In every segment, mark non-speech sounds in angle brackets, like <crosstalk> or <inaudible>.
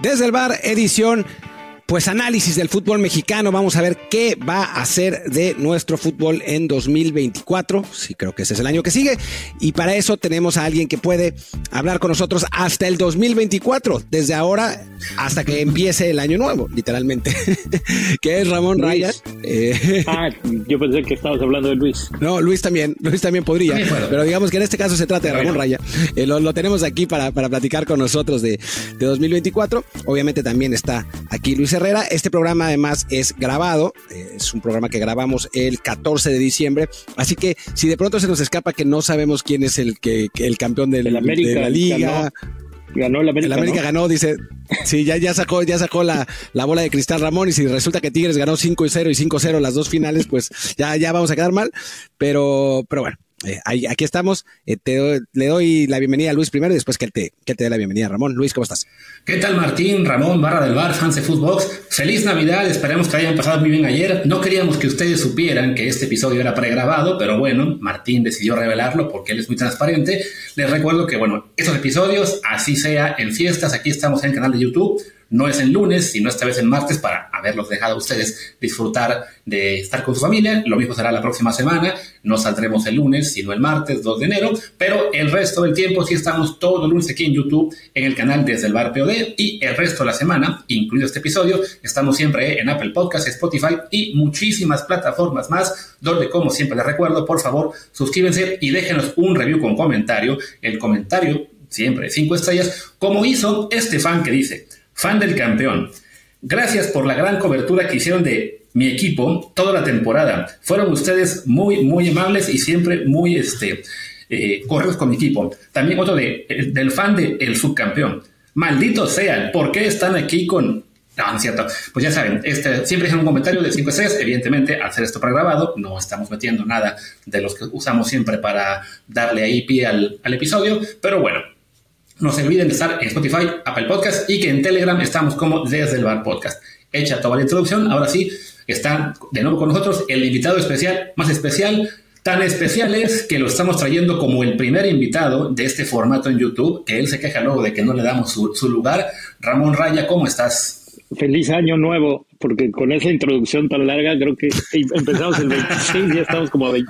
Desde el bar, edición pues análisis del fútbol mexicano. Vamos a ver qué va a hacer de nuestro fútbol en 2024. Sí, creo que ese es el año que sigue. Y para eso tenemos a alguien que puede hablar con nosotros hasta el 2024, desde ahora hasta que empiece el año nuevo, literalmente, <laughs> que es Ramón Raya. Eh, ah, yo pensé que estabas hablando de Luis. No, Luis también, Luis también podría, pero digamos que en este caso se trata de Ramón Raya. Eh, lo, tenemos aquí para, para platicar con nosotros de, de 2024. Obviamente también está aquí Luis este programa además es grabado, es un programa que grabamos el 14 de diciembre, así que si de pronto se nos escapa que no sabemos quién es el, que, el campeón de la liga... Ganó, el América. El América ganó, dice. Sí, ya, ya sacó, ya sacó la, la bola de cristal Ramón. Y si resulta que Tigres ganó 5 0 y 5 0 las dos finales, pues ya, ya vamos a quedar mal. Pero, pero bueno, eh, aquí estamos. Eh, te le doy la bienvenida a Luis primero y después que él te, que te dé la bienvenida. Ramón, Luis, ¿cómo estás? ¿Qué tal, Martín? Ramón, barra del bar, fans de Footbox. Feliz Navidad, esperemos que hayan pasado muy bien ayer. No queríamos que ustedes supieran que este episodio era pregrabado, pero bueno, Martín decidió revelarlo porque él es muy transparente. Les recuerdo que, bueno, estos episodios, así sea en fiestas, aquí estamos en el canal de YouTube no es en lunes, sino esta vez en martes para haberlos dejado a ustedes disfrutar de estar con su familia. Lo mismo será la próxima semana. No saldremos el lunes, sino el martes 2 de enero. Pero el resto del tiempo sí estamos todo el lunes aquí en YouTube, en el canal Desde el Bar POD. Y el resto de la semana, incluido este episodio, estamos siempre en Apple Podcasts, Spotify y muchísimas plataformas más, donde como siempre les recuerdo, por favor, suscríbanse y déjenos un review con comentario. El comentario siempre 5 estrellas, como hizo este fan que dice fan del campeón. Gracias por la gran cobertura que hicieron de mi equipo toda la temporada. Fueron ustedes muy, muy amables y siempre muy este, eh, correctos con mi equipo. También otro de, del fan del subcampeón. Malditos sean, ¿por qué están aquí con no, es cierto. Pues ya saben, este, siempre dejan un comentario de 5 6. Evidentemente, al hacer esto pregrabado, no estamos metiendo nada de los que usamos siempre para darle ahí pie al episodio. Pero bueno, no se olviden de estar en Spotify, Apple Podcast y que en Telegram estamos como desde el bar podcast. Hecha toda la introducción, ahora sí, está de nuevo con nosotros el invitado especial, más especial, tan especial es que lo estamos trayendo como el primer invitado de este formato en YouTube, que él se queja luego de que no le damos su, lugar. Ramón Raya, ¿cómo estás? Feliz año nuevo, porque con esa introducción tan larga creo que empezamos el 26, ya estamos como a, 20,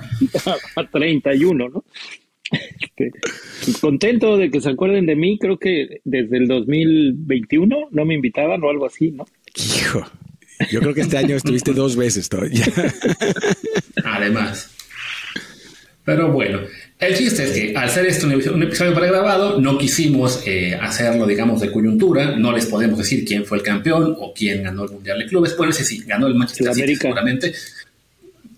a 31, ¿no? Este, contento de que se acuerden de mí, creo que desde el 2021 no me invitaban o algo así, ¿no? Hijo, yo creo que este año estuviste dos veces todavía. Además. Pero bueno, el chiste es que al ser esto un episodio pregrabado, no quisimos eh, hacerlo, digamos, de coyuntura. No les podemos decir quién fue el campeón o quién ganó el Mundial de Clubes. Puede ser sí, ganó el Manchester City seguramente.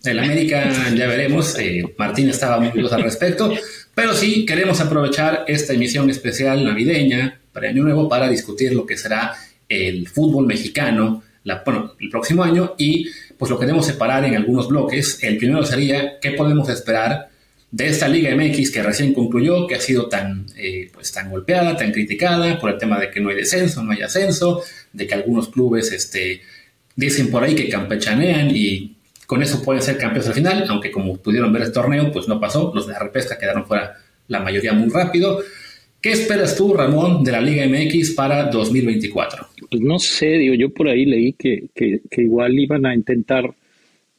El América ya veremos. Eh, Martín estaba muy dudoso al respecto. Pero sí queremos aprovechar esta emisión especial navideña para Año Nuevo para discutir lo que será el fútbol mexicano el próximo año y pues lo queremos separar en algunos bloques. El primero sería qué podemos esperar de esta Liga MX que recién concluyó, que ha sido tan, eh, pues, tan golpeada, tan criticada por el tema de que no hay descenso, no hay ascenso, de que algunos clubes este, dicen por ahí que campechanean y con eso pueden ser campeones al final, aunque como pudieron ver el torneo, pues no pasó. Los de la repesca quedaron fuera la mayoría muy rápido. ¿Qué esperas tú, Ramón, de la Liga MX para 2024? Pues no sé, digo, yo por ahí leí que, que, igual iban a intentar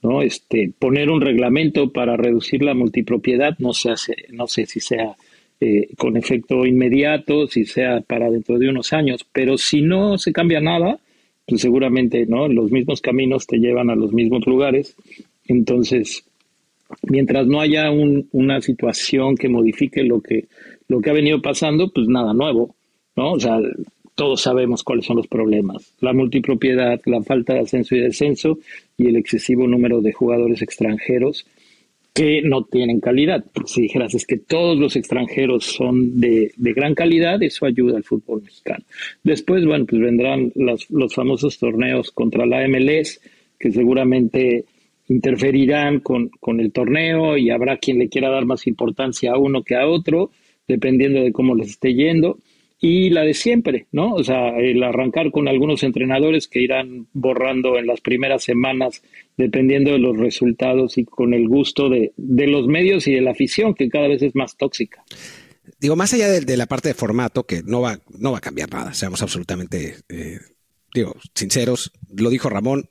¿no? este, poner un reglamento para reducir la multipropiedad. No sé, no sé si sea eh, con efecto inmediato, si sea para dentro de unos años, pero si no se cambia nada, pues seguramente no los mismos caminos te llevan a los mismos lugares. Entonces mientras no haya una situación que modifique lo que lo que ha venido pasando pues nada nuevo no o sea todos sabemos cuáles son los problemas. La multipropiedad la falta de ascenso y descenso y el excesivo número de jugadores extranjeros que no tienen calidad. Si dijeras es que todos los extranjeros son de, gran calidad, eso ayuda al fútbol mexicano. Después, bueno, pues vendrán los, los famosos torneos contra la MLS, que seguramente interferirán con, con el torneo y habrá quien le quiera dar más importancia a uno que a otro, dependiendo de cómo les esté yendo y la de siempre, ¿no? O sea, el arrancar con algunos entrenadores que irán borrando en las primeras semanas dependiendo de los resultados y con el gusto de, de los medios y de la afición que cada vez es más tóxica. digo, más allá de, la parte de formato, que no va, no va a cambiar nada, seamos absolutamente, eh, digo, sinceros, lo dijo Ramón,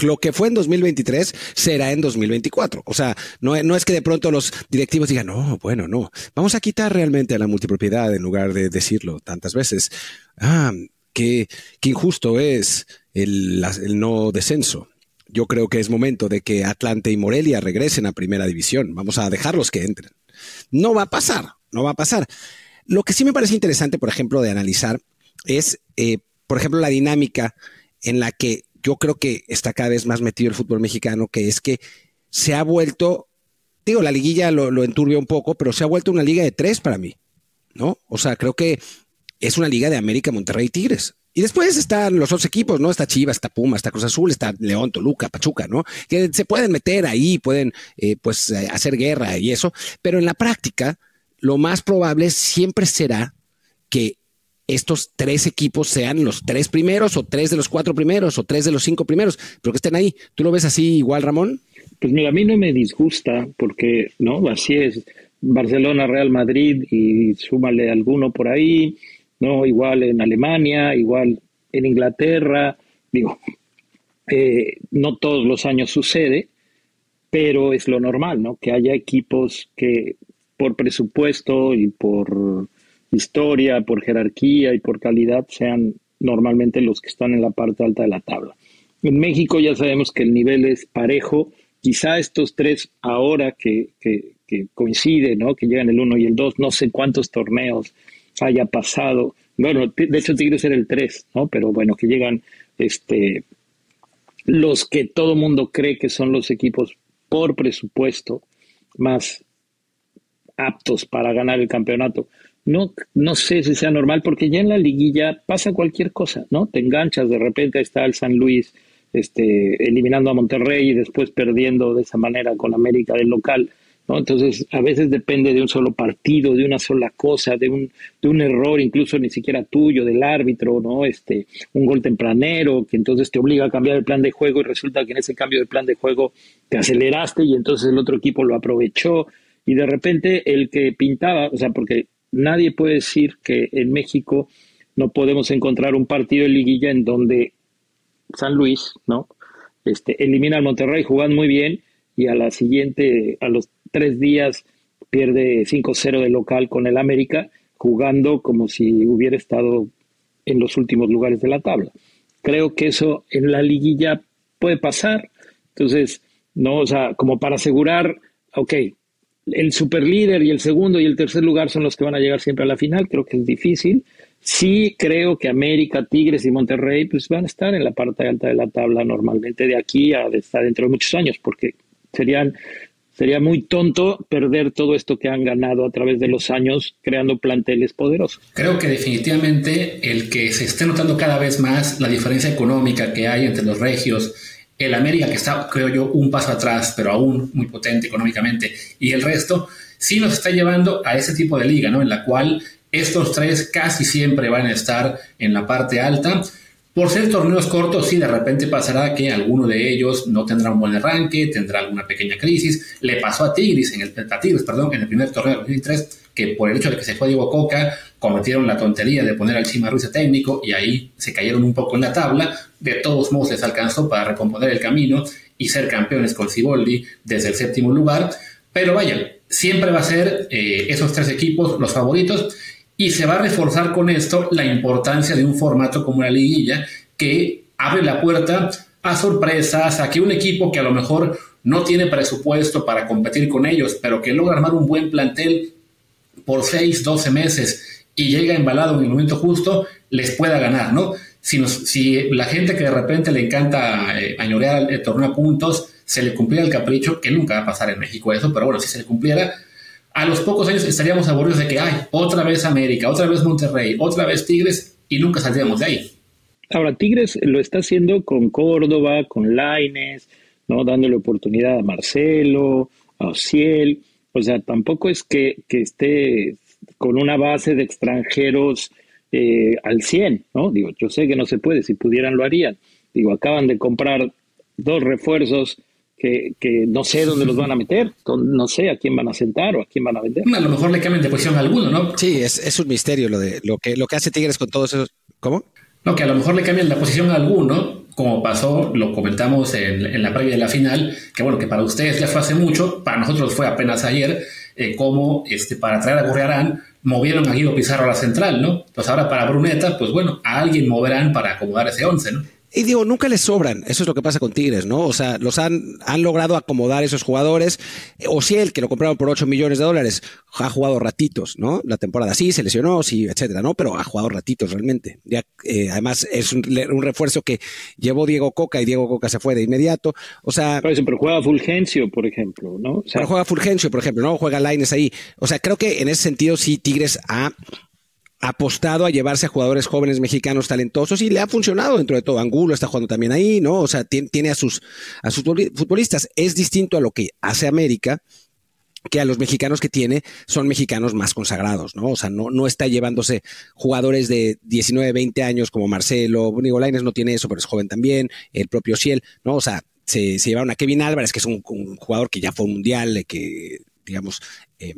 lo que fue en 2023 será en 2024. O sea, no, es que de pronto los directivos digan, no, bueno, no, vamos a quitar realmente la multipropiedad en lugar de decirlo tantas veces. Ah, qué, injusto es el, el no descenso. Yo creo que es momento de que Atlante y Morelia regresen a primera división. Vamos a dejarlos que entren. No va a pasar, no va a pasar. Lo que sí me parece interesante, por ejemplo, de analizar es, eh, por ejemplo, la dinámica en la que yo creo que está cada vez más metido el fútbol mexicano, que es que se ha vuelto, digo, la liguilla lo, lo enturbia un poco, pero se ha vuelto una liga de tres para mí, ¿no? O sea, creo que es una liga de América, Monterrey, Tigres. Y después están los otros equipos, ¿no? Está Chivas, está Puma, está Cruz Azul, está León, Toluca, Pachuca, ¿no? Que se pueden meter ahí, pueden, eh, pues, eh, hacer guerra y eso. Pero en la práctica, lo más probable siempre será que estos tres equipos sean los tres primeros o tres de los cuatro primeros o tres de los cinco primeros, pero que estén ahí. ¿Tú lo ves así igual, Ramón? Pues mira, a mí no me disgusta porque, ¿no? Así es. Barcelona, Real Madrid y súmale alguno por ahí ¿no? Igual en Alemania, igual en Inglaterra, digo, <laughs> eh, no todos los años sucede, pero es lo normal, ¿no? Que haya equipos que por presupuesto y por historia, por jerarquía y por calidad sean normalmente los que están en la parte alta de la tabla. En México ya sabemos que el nivel es parejo, quizá estos tres ahora que, que, que coinciden, ¿no? que llegan el 1 y el 2, no sé cuántos torneos haya pasado. Bueno, de hecho Tigres era el 3, ¿no? Pero bueno, que llegan este, los que todo mundo cree que son los equipos por presupuesto más aptos para ganar el campeonato. No, no sé si sea normal, porque ya en la liguilla pasa cualquier cosa, ¿no? Te enganchas, de repente está el San Luis este, eliminando a Monterrey y después perdiendo de esa manera con América del local. Entonces, a veces depende de un solo partido, de una sola cosa, de un, de un error, incluso ni siquiera tuyo, del árbitro, ¿no? Este, un gol tempranero, que entonces te obliga a cambiar el plan de juego y resulta que en ese cambio de plan de juego te aceleraste y entonces el otro equipo lo aprovechó y de repente el que pintaba, o sea, porque nadie puede decir que en México no podemos encontrar un partido de liguilla en donde San Luis, ¿no? Este, elimina al Monterrey jugando muy bien y a la siguiente, a los tres días pierde 5-0 de local con el América, jugando como si hubiera estado en los últimos lugares de la tabla. Creo que eso en la liguilla puede pasar. Entonces, no, o sea, como para asegurar, ok, el superlíder y el segundo y el tercer lugar son los que van a llegar siempre a la final, creo que es difícil. Sí creo que América, Tigres y Monterrey pues van a estar en la parte alta de la tabla normalmente de aquí a estar dentro de muchos años, porque serían Sería muy tonto perder todo esto que han ganado a través de los años creando planteles poderosos. Creo que definitivamente el que se esté notando cada vez más la diferencia económica que hay entre los regios, el América que está, creo yo, un paso atrás, pero aún muy potente económicamente, y el resto, sí nos está llevando a ese tipo de liga, ¿no? En la cual estos tres casi siempre van a estar en la parte alta por ser torneos cortos, sí, de repente pasará que alguno de ellos no tendrá un buen arranque, tendrá alguna pequeña crisis. Le pasó a Tigres, en el, Tigres, perdón, en el primer torneo de 2003, que por el hecho de que se fue Diego Coca, cometieron la tontería de poner al Chima Ruiz técnico y ahí se cayeron un poco en la tabla. De todos modos les alcanzó para recomponer el camino y ser campeones con Ciboldi desde el séptimo lugar. Pero vaya, siempre va a ser eh, esos tres equipos los favoritos y se va a reforzar con esto la importancia de un formato como la liguilla que abre la puerta a sorpresas, a que un equipo que a lo mejor no tiene presupuesto para competir con ellos, pero que logra armar un buen plantel por 6, 12 meses y llega embalado en el momento justo, les pueda ganar, ¿no? Si, si la gente que de repente le encanta eh, añorear el torneo a puntos, se le cumpliera el capricho, que nunca va a pasar en México eso, pero bueno, si se le cumpliera, a los pocos años estaríamos aburridos de que, hay otra vez América, otra vez Monterrey, otra vez Tigres, y nunca saldríamos de ahí. Ahora, Tigres lo está haciendo con Córdoba, con Laines, ¿no? dándole oportunidad a Marcelo, a Ociel. O sea, tampoco es que, esté con una base de extranjeros eh, al 100, ¿no? Digo, yo sé que no se puede, si pudieran lo harían. Digo, acaban de comprar dos refuerzos que, que, no sé dónde los van a meter, no sé a quién van a sentar o a quién van a vender. A lo mejor le cambian de posición a alguno, ¿no? Sí, es, es un misterio lo de lo que, lo que hace Tigres con todos esos. ¿Cómo? No, que a lo mejor le cambian la posición a alguno, como pasó, lo comentamos en, en, la previa de la final, que bueno, que para ustedes ya fue hace mucho, para nosotros fue apenas ayer, eh, como este, para traer a Gurriarán movieron a Guido Pizarro a la central, ¿no? Entonces ahora para Bruneta, pues bueno, a alguien moverán para acomodar ese once, ¿no? Y digo, nunca les sobran. Eso es lo que pasa con Tigres, ¿no? O sea, los han, han logrado acomodar esos jugadores. O si el que lo compraron por 8 millones de dólares, ha jugado ratitos, ¿no? La temporada sí, se lesionó, sí, etcétera, ¿no? Pero ha jugado ratitos realmente. Ya, eh, además, es un, un, refuerzo que llevó Diego Coca y Diego Coca se fue de inmediato. O sea. Pero, pero juega Fulgencio, por ejemplo, ¿no? O sea, pero juega Fulgencio, por ejemplo, ¿no? Juega Laines ahí. O sea, creo que en ese sentido sí Tigres ha apostado a llevarse a jugadores jóvenes mexicanos talentosos y le ha funcionado dentro de todo. Angulo está jugando también ahí, ¿no? O sea, tiene, a sus, a sus futbolistas. Es distinto a lo que hace América, que a los mexicanos que tiene son mexicanos más consagrados, ¿no? O sea, no, no está llevándose jugadores de 19, 20 años como Marcelo, Bonigo Laines no tiene eso, pero es joven también, el propio Ciel, ¿no? O sea, se, se llevaron a Kevin Álvarez, que es un, un jugador que ya fue mundial, que, digamos, eh,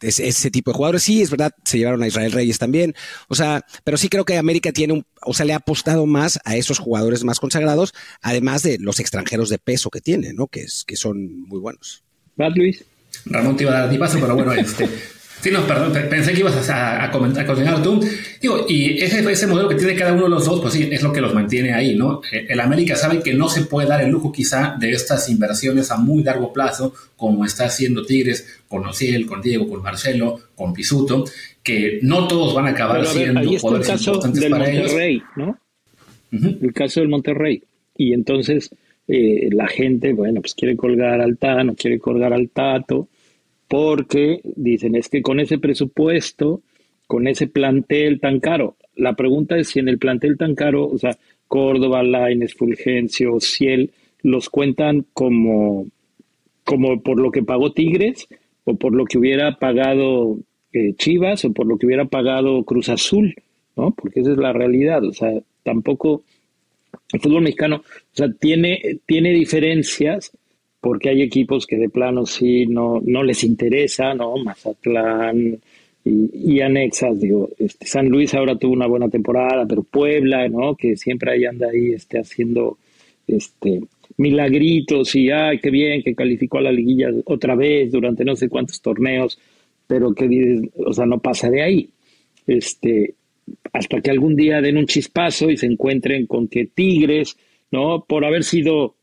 ese tipo de jugadores. Sí, es verdad, se llevaron a Israel Reyes también. O sea, pero sí creo que América tiene un, o sea, le ha apostado más a esos jugadores más consagrados, además de los extranjeros de peso que tiene, ¿no? Que, es, que son muy buenos. ¿Vas, Luis? Ramón te iba a dar ti paso, pero bueno, este. Sí, no, perdón, pensé que ibas a, a, comentar, a continuar tú. Digo, y ese, ese modelo que tiene cada uno de los dos, pues sí, es lo que los mantiene ahí, ¿no? Eh, el América sabe que no se puede dar el lujo quizá de estas inversiones a muy largo plazo, como está haciendo Tigres con Ociel, con Diego, con Marcelo, con Pisuto, que no todos van a acabar ver, siendo ahí está el caso del Monterrey, ellos. ¿no? Uh -huh. El caso del Monterrey. Y entonces eh, la gente, bueno, pues quiere colgar al Tano, quiere colgar al Tato, porque dicen, es que con ese presupuesto, con ese plantel tan caro, la pregunta es si en el plantel tan caro, o sea, Córdoba, Laines, Fulgencio, Ciel, los cuentan como, como por lo que pagó Tigres o por lo que hubiera pagado eh, Chivas o por lo que hubiera pagado Cruz Azul, ¿no? Porque esa es la realidad, o sea, tampoco el fútbol mexicano, o sea, tiene, tiene diferencias porque hay equipos que de plano sí no, no les interesa, ¿no? Mazatlán y, anexas, digo, este, San Luis ahora tuvo una buena temporada, pero Puebla, ¿no? Que siempre ahí anda ahí este, haciendo este, milagritos y, ay, qué bien, que calificó a la liguilla otra vez durante no sé cuántos torneos, pero que, o sea, no pasa de ahí. Este, hasta que algún día den un chispazo y se encuentren con que Tigres, ¿no? Por haber sido...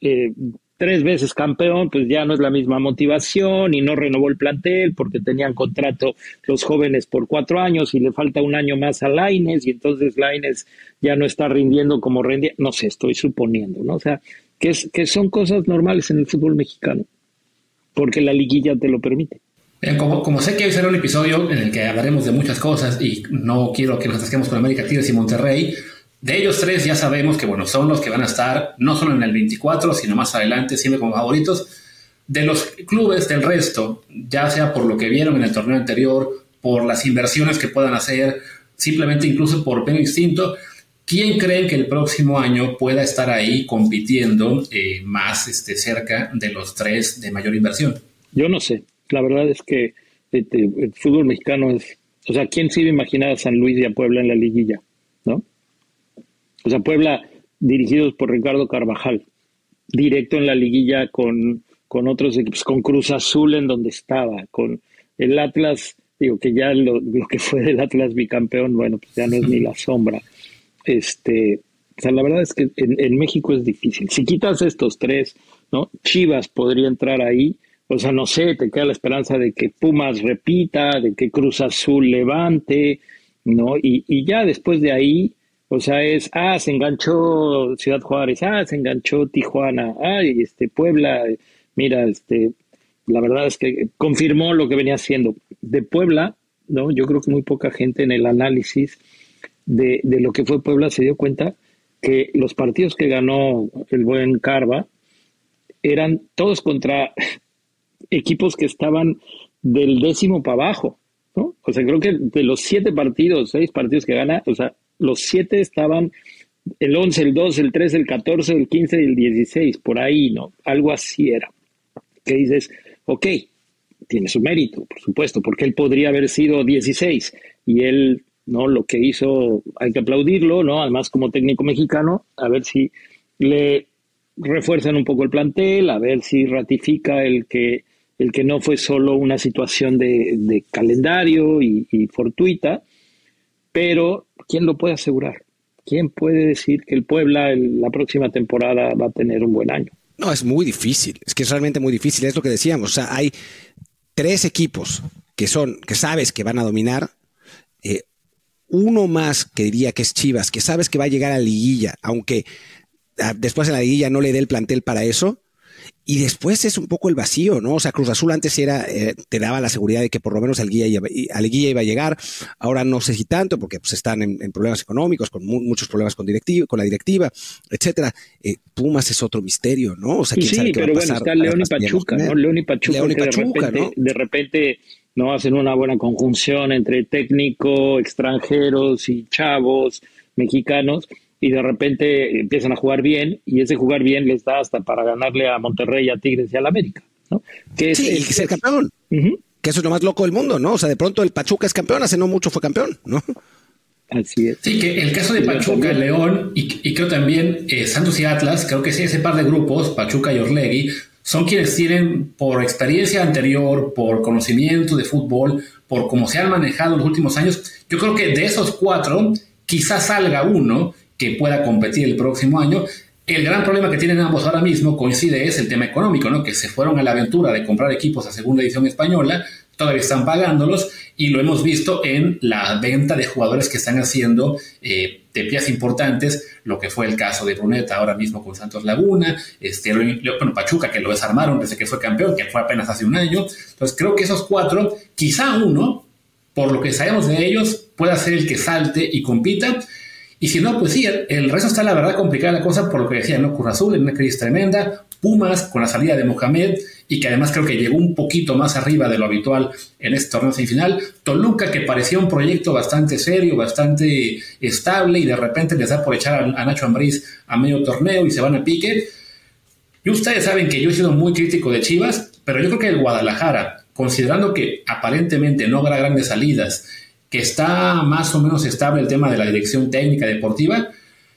Eh, tres veces campeón, pues ya no es la misma motivación y no renovó el plantel porque tenían contrato los jóvenes por cuatro años y le falta un año más a Laines y entonces Laines ya no está rindiendo como rendía. No sé, estoy suponiendo, ¿no? O sea, que, es, que son cosas normales en el fútbol mexicano porque la liguilla te lo permite. Como, como, sé que hoy será un episodio en el que hablaremos de muchas cosas y no quiero que nos atasquemos con América Tigres y Monterrey, de ellos tres ya sabemos que bueno, son los que van a estar no solo en el 24, sino más adelante, siempre como favoritos. De los clubes del resto, ya sea por lo que vieron en el torneo anterior, por las inversiones que puedan hacer, simplemente incluso por pelo instinto, ¿quién creen que el próximo año pueda estar ahí compitiendo eh, más este, cerca de los tres de mayor inversión? Yo no sé. La verdad es que este, el fútbol mexicano es... O sea, ¿quién se iba a imaginar a San Luis y a Puebla en la liguilla? O sea, Puebla dirigidos por Ricardo Carvajal, directo en la liguilla con, con otros equipos, con Cruz Azul en donde estaba, con el Atlas, digo que ya lo, lo que fue del Atlas bicampeón, bueno, pues ya no es ni la sombra. Este, o sea, la verdad es que en, en, México es difícil. Si quitas estos tres, ¿no? Chivas podría entrar ahí. O sea, no sé, te queda la esperanza de que Pumas repita, de que Cruz Azul levante, ¿no? Y, y ya después de ahí, o sea, es, ah, se enganchó Ciudad Juárez, ah, se enganchó Tijuana, ay, este, Puebla, mira, este, la verdad es que confirmó lo que venía haciendo. De Puebla, ¿no? Yo creo que muy poca gente en el análisis de, de lo que fue Puebla se dio cuenta que los partidos que ganó el buen Carva eran todos contra <laughs> equipos que estaban del décimo para abajo, ¿no? O sea, creo que de los siete partidos, seis partidos que gana, o sea, los siete estaban el 11, el 12, el 13, el 14, el 15 y el 16, por ahí, ¿no? Algo así era. Que dices, ok, tiene su mérito, por supuesto, porque él podría haber sido 16 y él, ¿no? Lo que hizo, hay que aplaudirlo, ¿no? Además, como técnico mexicano, a ver si le refuerzan un poco el plantel, a ver si ratifica el que, el que no fue solo una situación de, calendario y, fortuita, pero ¿quién lo puede asegurar? ¿Quién puede decir que el Puebla la próxima temporada va a tener un buen año? No, es muy difícil, es que es realmente muy difícil, es lo que decíamos, o sea, hay tres equipos que son, que sabes que van a dominar, eh, uno más que diría que es Chivas, que sabes que va a llegar a liguilla, aunque ah, después en la liguilla no le dé el plantel para eso, y después es un poco el vacío, ¿no? O sea, Cruz Azul antes era, eh, te daba la seguridad de que por lo menos al guía iba, al guía iba a llegar. Ahora no sé si tanto, porque pues, están en, problemas económicos, con muchos problemas con, directiva, con la directiva, etcétera. Eh, Pumas es otro misterio, ¿no? O sea, ¿quién sí, pero bueno, está León y Pachuca, ¿no? León y Pachuca, León y Pachuca de, repente, ¿no? de repente no hacen una buena conjunción entre técnico, extranjeros y chavos mexicanos y de repente empiezan a jugar bien y ese jugar bien les da hasta para ganarle a Monterrey, a Tigres y a la América, ¿no? Que sí, y ser campeón. Que eso es lo más loco del mundo, ¿no? O sea, de pronto el Pachuca es campeón, hace no mucho fue campeón, ¿no? Así es. Sí, que el caso de Pachuca, León y, creo también eh, Santos y Atlas, creo que sí, ese par de grupos, Pachuca y Orlegui, son quienes tienen por experiencia anterior, por conocimiento de fútbol, por cómo se han manejado en los últimos años. Yo creo que de esos cuatro, quizás salga uno que pueda competir el próximo año. El gran problema que tienen ambos ahora mismo coincide es el tema económico, ¿no? Que se fueron a la aventura de comprar equipos a segunda edición española, todavía están pagándolos y lo hemos visto en la venta de jugadores que están haciendo eh, de piezas importantes, lo que fue el caso de Bruneta ahora mismo con Santos Laguna, este, bueno, Pachuca que lo desarmaron desde que fue campeón, que fue apenas hace un año. Entonces creo que esos cuatro, quizá uno, por lo que sabemos de ellos, pueda ser el que salte y compita. Y si no, pues sí, el, resto está la verdad complicada la cosa por lo que decía, ¿no? Cruz Azul en una crisis tremenda, Pumas con la salida de Mohamed y que además creo que llegó un poquito más arriba de lo habitual en este torneo semifinal. Toluca que parecía un proyecto bastante serio, bastante estable y de repente les da por echar a, Nacho Ambriz a medio torneo y se van a pique. Y ustedes saben que yo he sido muy crítico de Chivas, pero yo creo que el Guadalajara, considerando que aparentemente no habrá grandes salidas, que está más o menos estable el tema de la dirección técnica deportiva,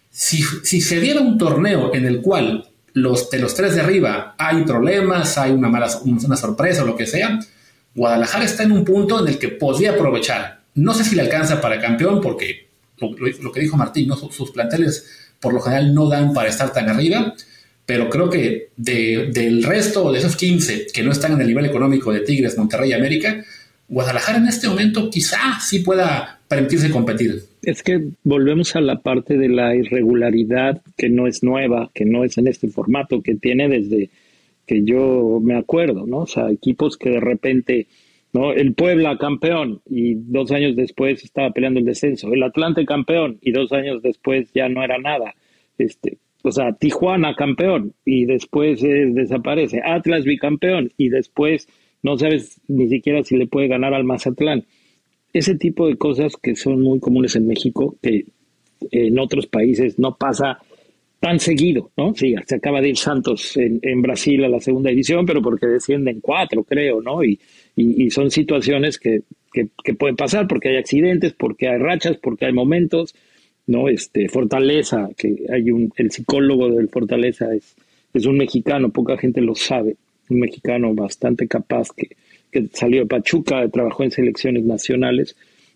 si, se diera un torneo en el cual los, de los tres de arriba hay problemas, hay una mala una sorpresa o lo que sea, Guadalajara está en un punto en el que podría aprovechar. No sé si le alcanza para campeón, porque lo, que dijo Martín, ¿no? sus, planteles por lo general no dan para estar tan arriba, pero creo que del resto de esos 15 que no están en el nivel económico de Tigres, Monterrey y América, Guadalajara en este momento quizá sí pueda permitirse competir. Es que volvemos a la parte de la irregularidad que no es nueva, que no es en este formato, que tiene desde que yo me acuerdo, ¿no? O sea, equipos que de repente, ¿no? El Puebla campeón y dos años después estaba peleando el descenso, el Atlante campeón y dos años después ya no era nada. Este, o sea, Tijuana campeón y después desaparece, Atlas bicampeón y después no sabes ni siquiera si le puede ganar al Mazatlán. Ese tipo de cosas que son muy comunes en México, que en otros países no pasa tan seguido, ¿no? Sí, se acaba de ir Santos en, Brasil a la segunda división, pero porque descienden cuatro, creo, ¿no? Y, son situaciones que, que, pueden pasar porque hay accidentes, porque hay rachas, porque hay momentos, ¿no? Este, Fortaleza, que hay un, el psicólogo del Fortaleza es, es un mexicano, poca gente lo sabe, un mexicano bastante capaz que, salió de Pachuca, trabajó en selecciones nacionales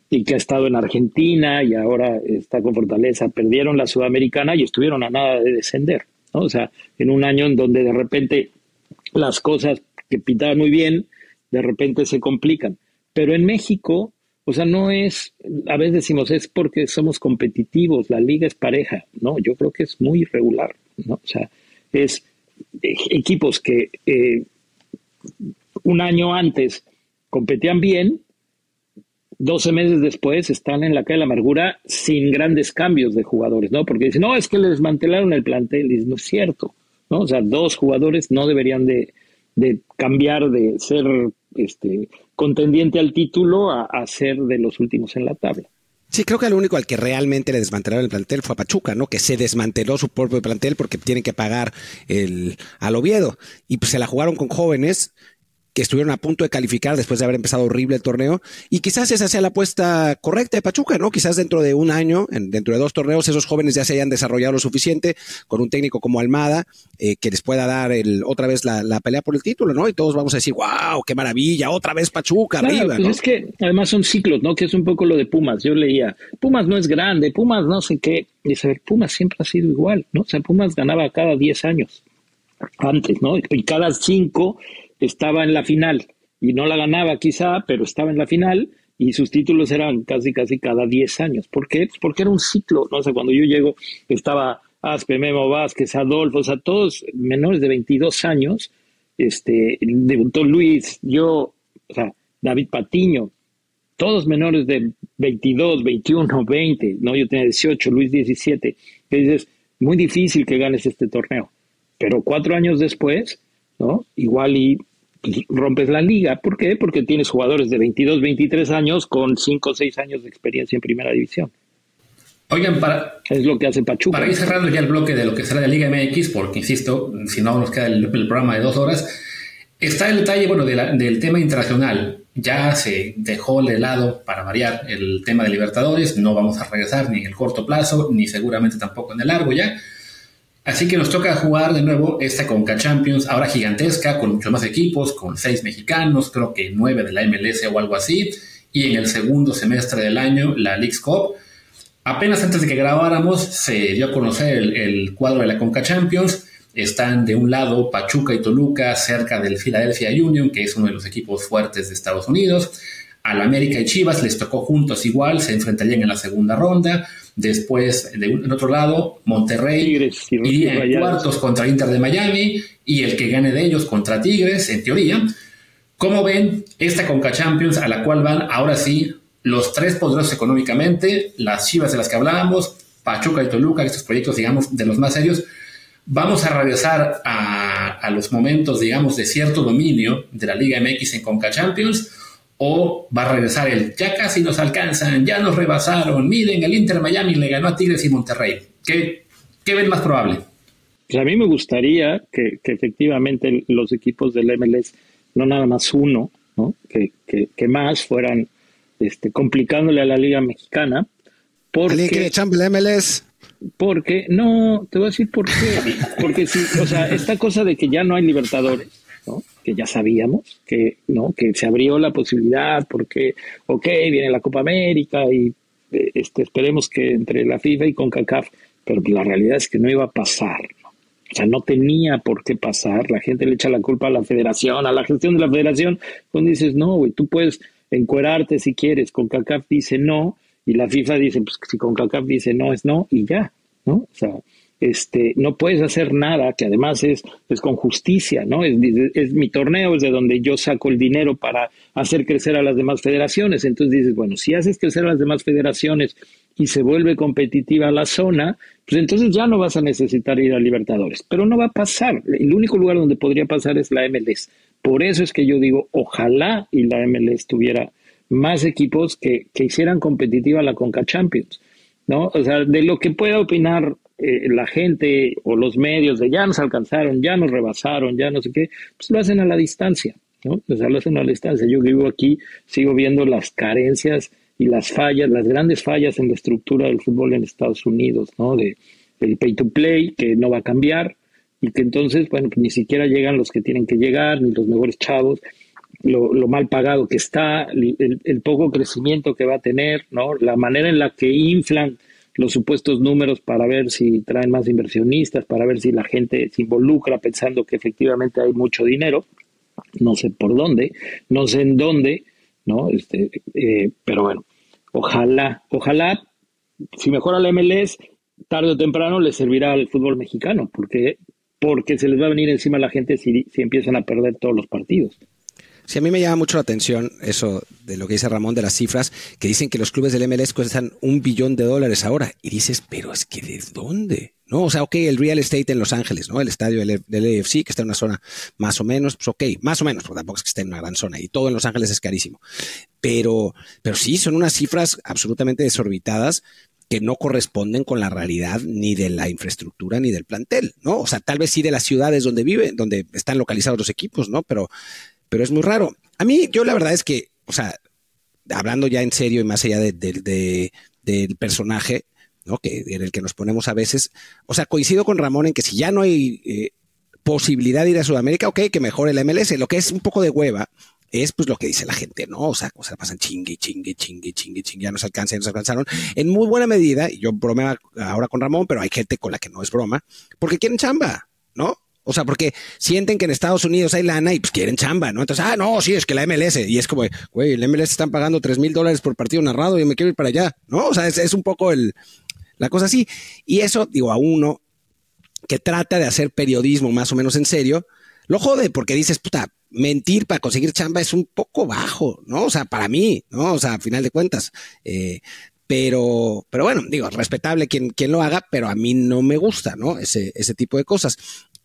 y que ha estado en Argentina y ahora está con Fortaleza. Perdieron la Sudamericana y estuvieron a nada de descender. O sea, en un año en donde de repente las cosas que pintaban muy bien, de repente se complican. Pero en México, o sea, no es, a veces decimos, es porque somos competitivos, la liga es pareja. No, yo creo que es muy irregular. ¿no? O sea, es equipos que eh, un año antes competían bien, 12 meses después están en la calle de la amargura sin grandes cambios de jugadores, ¿no? Porque dicen, no, es que le desmantelaron el plantel, y no es cierto, ¿no? O sea, dos jugadores no deberían de, cambiar de ser este, contendiente al título a, a ser de los últimos en la tabla. Sí, creo que el único al que realmente le desmantelaron el plantel fue a Pachuca, ¿no? Que se desmanteló su propio plantel porque tienen que pagar el, al Oviedo. Y pues se la jugaron con jóvenes que estuvieron a punto de calificar después de haber empezado horrible el torneo. Y quizás esa sea la apuesta correcta de Pachuca, ¿no? Quizás dentro de un año, dentro de dos torneos, esos jóvenes ya se hayan desarrollado lo suficiente con un técnico como Almada, eh, que les pueda dar el, otra vez la, pelea por el título, ¿no? Y todos vamos a decir, wow, qué maravilla, otra vez Pachuca, arriba. Pues es que además son ciclos, ¿no? Que es un poco lo de Pumas. Yo leía, Pumas no es grande, Pumas no sé qué. Y saber, Pumas siempre ha sido igual, ¿no? O sea, Pumas ganaba cada 10 años antes, ¿no? Y cada cinco estaba en la final y no la ganaba quizá, pero estaba en la final y sus títulos eran casi, casi cada 10 años. ¿Por qué? Pues porque era un ciclo, ¿no? Cuando yo llego estaba Aspe, Memo Vázquez, Adolfo, o sea, todos menores de 22 años, este, debutó Luis, yo, o sea, David Patiño, todos menores de 22, 21, 20, ¿no? Yo tenía 18, Luis 17, que dices, muy difícil que ganes este torneo. Pero cuatro años después, ¿no? Igual y rompes la liga. ¿Por qué? Porque tienes jugadores de 22, 23 años con 5 o 6 años de experiencia en primera división. Oigan, para, es lo que hace Pachuca. Para ir cerrando ya el bloque de lo que será la Liga MX, porque insisto, si no nos queda el, programa de dos horas, está el detalle bueno, del tema internacional. Ya se dejó de lado, para variar, el tema de Libertadores. No vamos a regresar ni en el corto plazo, ni seguramente tampoco en el largo ya. Así que nos toca jugar de nuevo esta Conca Champions, ahora gigantesca, con muchos más equipos, con seis mexicanos, creo que nueve de la MLS o algo así, y en el segundo semestre del año la League's Cup. Apenas antes de que grabáramos se dio a conocer el, cuadro de la Conca Champions. Están de un lado Pachuca y Toluca cerca del Philadelphia Union, que es uno de los equipos fuertes de Estados Unidos. Al América y Chivas les tocó juntos igual, se enfrentarían en la segunda ronda. Después, de en otro lado, Monterrey iría en cuartos contra Inter de Miami y el que gane de ellos contra Tigres, en teoría. ¿Cómo ven esta Conca Champions a la cual van ahora sí los tres poderosos económicamente, las Chivas de las que hablábamos, Pachuca y Toluca, estos proyectos, digamos, de los más serios? Vamos a regresar a, a los momentos, digamos, de cierto dominio de la Liga MX en Conca Champions o va a regresar el ya casi nos alcanzan, ya nos rebasaron, miren, el Inter Miami le ganó a Tigres y Monterrey. ¿Qué, qué ven más probable? Pues a mí me gustaría que, efectivamente los equipos del MLS, no nada más uno, ¿no? que, que, más fueran este, complicándole a la Liga Mexicana. Porque, que el MLS? Porque, no, te voy a decir por qué. Porque si, o sea, esta cosa de que ya no hay Libertadores, que ya sabíamos que, ¿no? que se abrió la posibilidad porque, ok, viene la Copa América y eh, este, esperemos que entre la FIFA y CONCACAF, pero la realidad es que no iba a pasar. O sea, no tenía por qué pasar. La gente le echa la culpa a la federación, a la gestión de la federación, cuando dices, no, güey, tú puedes encuerarte si quieres. CONCACAF dice no, y la FIFA dice, pues si CONCACAF dice no, es no, y ya, ¿no? O sea, este, no puedes hacer nada, que además es, es con justicia, ¿no? Es, es, mi torneo, es de donde yo saco el dinero para hacer crecer a las demás federaciones. Entonces dices, bueno, si haces crecer a las demás federaciones y se vuelve competitiva la zona, pues entonces ya no vas a necesitar ir a Libertadores. Pero no va a pasar. El único lugar donde podría pasar es la MLS. Por eso es que yo digo, ojalá y la MLS tuviera más equipos que, que hicieran competitiva la Conca Champions. ¿no? O sea, de lo que pueda opinar eh, la gente o los medios de ya nos alcanzaron, ya nos rebasaron, ya no sé qué, pues lo hacen a la distancia, ¿no? O sea, lo hacen a la distancia. Yo vivo aquí, sigo viendo las carencias y las fallas, las grandes fallas en la estructura del fútbol en Estados Unidos, ¿no? De, el pay to play, que no va a cambiar, y que entonces, bueno, pues ni siquiera llegan los que tienen que llegar, ni los mejores chavos, lo, mal pagado que está, el, el, poco crecimiento que va a tener, ¿no? La manera en la que inflan los supuestos números para ver si traen más inversionistas, para ver si la gente se involucra pensando que efectivamente hay mucho dinero. No sé por dónde, no sé en dónde, ¿no? Este, eh, pero bueno, ojalá, ojalá, si mejora la MLS, tarde o temprano le servirá al fútbol mexicano, porque, porque se les va a venir encima a la gente si, si empiezan a perder todos los partidos. Sí, a mí me llama mucho la atención eso de lo que dice Ramón de las cifras, que dicen que los clubes del MLS cuestan un billón de dólares ahora. Y dices, pero es que ¿de dónde? ¿no? O sea, ok, el real estate en Los Ángeles, ¿no? El estadio del, AFC, que está en una zona más o menos, pues ok, más o menos, porque tampoco es que esté en una gran zona y todo en Los Ángeles es carísimo. Pero, pero sí, son unas cifras absolutamente desorbitadas que no corresponden con la realidad ni de la infraestructura ni del plantel, ¿no? O sea, tal vez sí de las ciudades donde viven, donde están localizados los equipos, ¿no? Pero, pero es muy raro. A mí, yo la verdad es que, o sea, hablando ya en serio y más allá de, del personaje, ¿no? Que, en el que nos ponemos a veces, o sea, coincido con Ramón en que si ya no hay eh, posibilidad de ir a Sudamérica, ok, que mejore el MLS. Lo que es un poco de hueva es pues lo que dice la gente, ¿no? O sea, o sea pasan chingue, chingue, chingue, chingue, chingue, ya nos alcanzan, ya nos alcanzaron. En muy buena medida, y yo bromeo ahora con Ramón, pero hay gente con la que no es broma, porque quieren chamba, ¿no? O sea, porque sienten que en Estados Unidos hay lana y pues quieren chamba, ¿no? Entonces, ah, no, sí, es que la MLS. Y es como, güey, el MLS están pagando tres mil dólares por partido narrado y me quiero ir para allá, ¿no? O sea, es, es un poco el, la cosa así. Y eso, digo, a uno que trata de hacer periodismo más o menos en serio, lo jode porque dices, puta, mentir para conseguir chamba es un poco bajo, ¿no? O sea, para mí, ¿no? O sea, a final de cuentas. Eh, pero, pero bueno, digo, respetable quien, quien lo haga, pero a mí no me gusta, ¿no? Ese, ese tipo de cosas.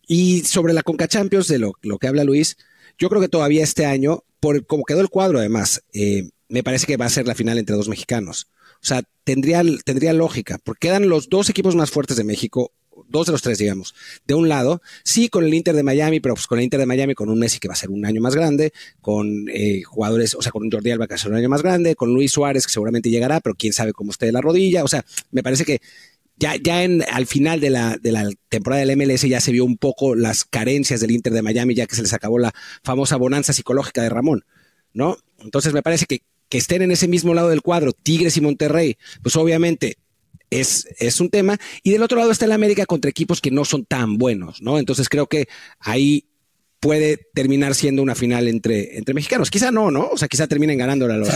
Y sobre la Conca Champions, de lo, que habla Luis, yo creo que todavía este año, por como quedó el cuadro además, eh, me parece que va a ser la final entre dos mexicanos. O sea, tendría, tendría lógica, porque quedan los dos equipos más fuertes de México, dos de los tres, digamos. De un lado, sí, con el Inter de Miami, pero pues con el Inter de Miami, con un Messi que va a ser un año más grande, con eh, jugadores, o sea, con un Jordi Alba que va a ser un año más grande, con Luis Suárez que seguramente llegará, pero quién sabe cómo esté la rodilla. O sea, me parece que ya, ya en, al final de la, de la temporada del MLS ya se vio un poco las carencias del Inter de Miami, ya que se les acabó la famosa bonanza psicológica de Ramón, ¿no? Entonces me parece que que estén en ese mismo lado del cuadro, Tigres y Monterrey, pues obviamente es, es un tema. Y del otro lado está el América contra equipos que no son tan buenos, ¿no? Entonces creo que ahí puede terminar siendo una final entre, entre mexicanos. Quizá no, ¿no? O sea, quizá terminen ganando los,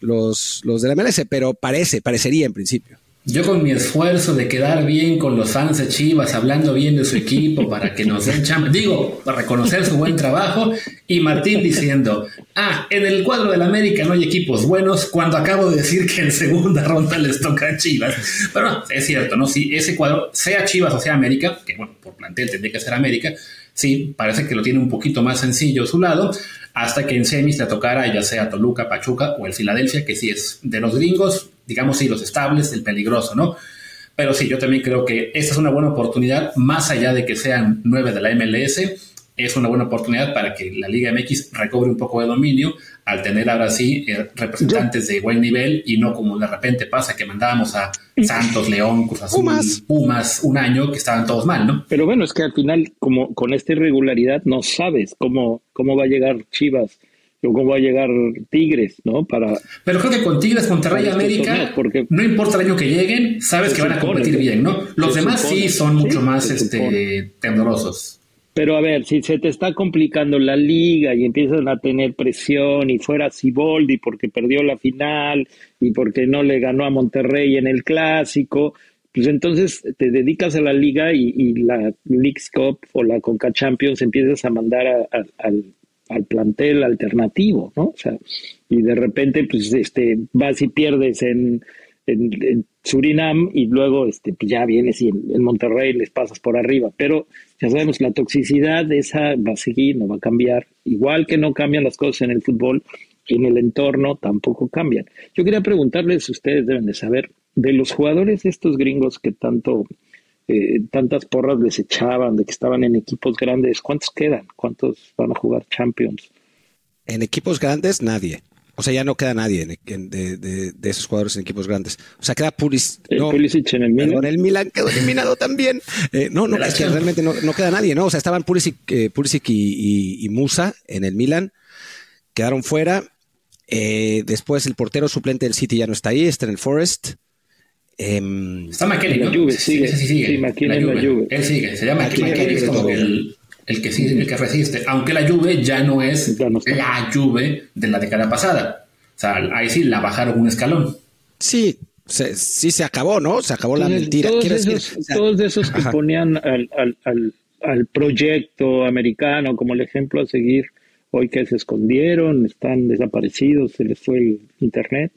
los, los de la MLS, pero parece, parecería en principio. Yo con mi esfuerzo de quedar bien con los fans de Chivas, hablando bien de su equipo para que nos den chamba, digo, para reconocer su buen trabajo, y Martín diciendo, ah, en el cuadro del América no hay equipos buenos, cuando acabo de decir que en segunda ronda les toca a Chivas. Pero es cierto, ¿no? Si ese cuadro, sea Chivas o sea América, que bueno, por plantel tendría que ser América, sí, parece que lo tiene un poquito más sencillo a su lado, hasta que en semis le tocara ya sea Toluca, Pachuca o el Filadelfia, que sí es de los gringos, digamos sí, los estables, el peligroso, ¿no? Pero sí, yo también creo que esta es una buena oportunidad, más allá de que sean nueve de la MLS, es una buena oportunidad para que la Liga MX recobre un poco de dominio al tener ahora sí eh, representantes de buen nivel y no como de repente pasa que mandábamos a Santos, León, Cruz Azul, Pumas. un año que estaban todos mal, ¿no? Pero bueno, es que al final, como con esta irregularidad, no sabes cómo, cómo va a llegar Chivas cómo va a llegar Tigres, ¿no? Para, Pero creo que con Tigres, Monterrey y América, porque, no importa el año que lleguen, sabes que van a competir bien, ¿no? Los demás sí son mucho más este, temblorosos. Pero a ver, si se te está complicando la liga y empiezan a tener presión y fuera Siboldi porque perdió la final y porque no le ganó a Monterrey en el clásico, pues entonces te dedicas a la liga y, la League's Cup o la Conca Champions empiezas a mandar al, plantel alternativo, ¿no? O sea, y de repente pues este vas y pierdes en, en, Surinam y luego este, pues ya vienes y en, Monterrey les pasas por arriba. Pero ya sabemos, la toxicidad esa va a seguir, no va a cambiar. Igual que no cambian las cosas en el fútbol, en el entorno tampoco cambian. Yo quería preguntarles, ustedes deben de saber, de los jugadores estos gringos que tanto, eh, tantas porras les echaban, de que estaban en equipos grandes, ¿cuántos quedan? ¿Cuántos van a jugar Champions? En equipos grandes, nadie. O sea, ya no queda nadie de, esos jugadores en equipos grandes. O sea, queda Pulis, eh, Pulisic en el Milan. el Milan quedó eliminado también. Eh, no, no, es que realmente no, queda nadie, ¿no? O sea, estaban Pulisic, eh, y, Musa en el Milan. Quedaron fuera. después el portero suplente del City ya no está ahí, está en el Forest. Em, está McKenny, ¿no? Juve, sigue. Sí, sí, sigue. Sí, McKenny la, Juve. Él sigue. Se llama McKenny, es como el el que, el que resiste, aunque la Juve ya no es la Juve de la década pasada. O sea, ahí sí la bajaron un escalón. Sí, sí se acabó, ¿no? Se acabó la mentira. Todos esos, todos esos que ponían al, al, al, proyecto americano como el ejemplo a seguir, hoy que se escondieron, están desaparecidos, se les fue el internet.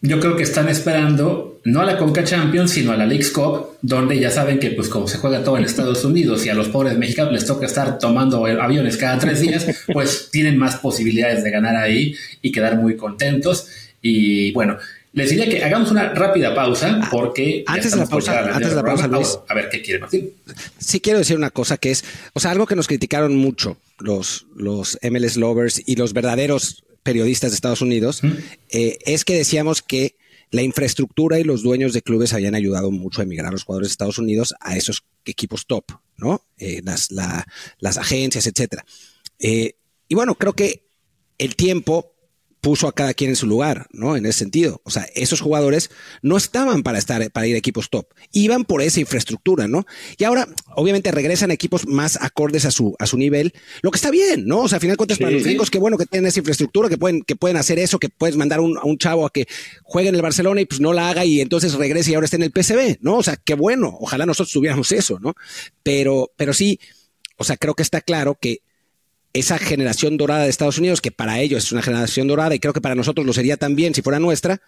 Yo creo que están esperando no a la Conca Champions, sino a la League Cup, donde ya saben que pues como se juega todo en Estados Unidos y a los pobres mexicanos les toca estar tomando aviones cada tres días, pues tienen más posibilidades de ganar ahí y quedar muy contentos. Y bueno, les diría que hagamos una rápida pausa ah, porque... Antes de la pausa, antes de la pausa Luis, a ver, ¿qué quiere Martín? Sí quiero decir una cosa que es, o sea, algo que nos criticaron mucho los, los MLS lovers y los verdaderos periodistas de Estados Unidos, eh, es que decíamos que la infraestructura y los dueños de clubes habían ayudado mucho a emigrar a los jugadores de Estados Unidos a esos equipos top, ¿no? Eh, las, las agencias, etcétera. Eh, y bueno, creo que el tiempo puso a cada quien en su lugar, ¿no? En ese sentido. O sea, esos jugadores no estaban para estar, para ir a equipos top. Iban por esa infraestructura, ¿no? Y ahora, obviamente, regresan a equipos más acordes a su, a su nivel, lo que está bien, ¿no? O sea, a final cuentas, para los gringos, qué bueno que tienen esa infraestructura, que pueden, que pueden hacer eso, que puedes mandar un, a un chavo a que juegue en el Barcelona y pues no la haga y entonces regrese y ahora esté en el PCB, ¿no? O sea, qué bueno. Ojalá nosotros tuviéramos eso, ¿no? Pero, pero sí, o sea, creo que está claro que esa generación dorada de Estados Unidos, que para ellos es una generación dorada y creo que para nosotros lo sería también si fuera nuestra,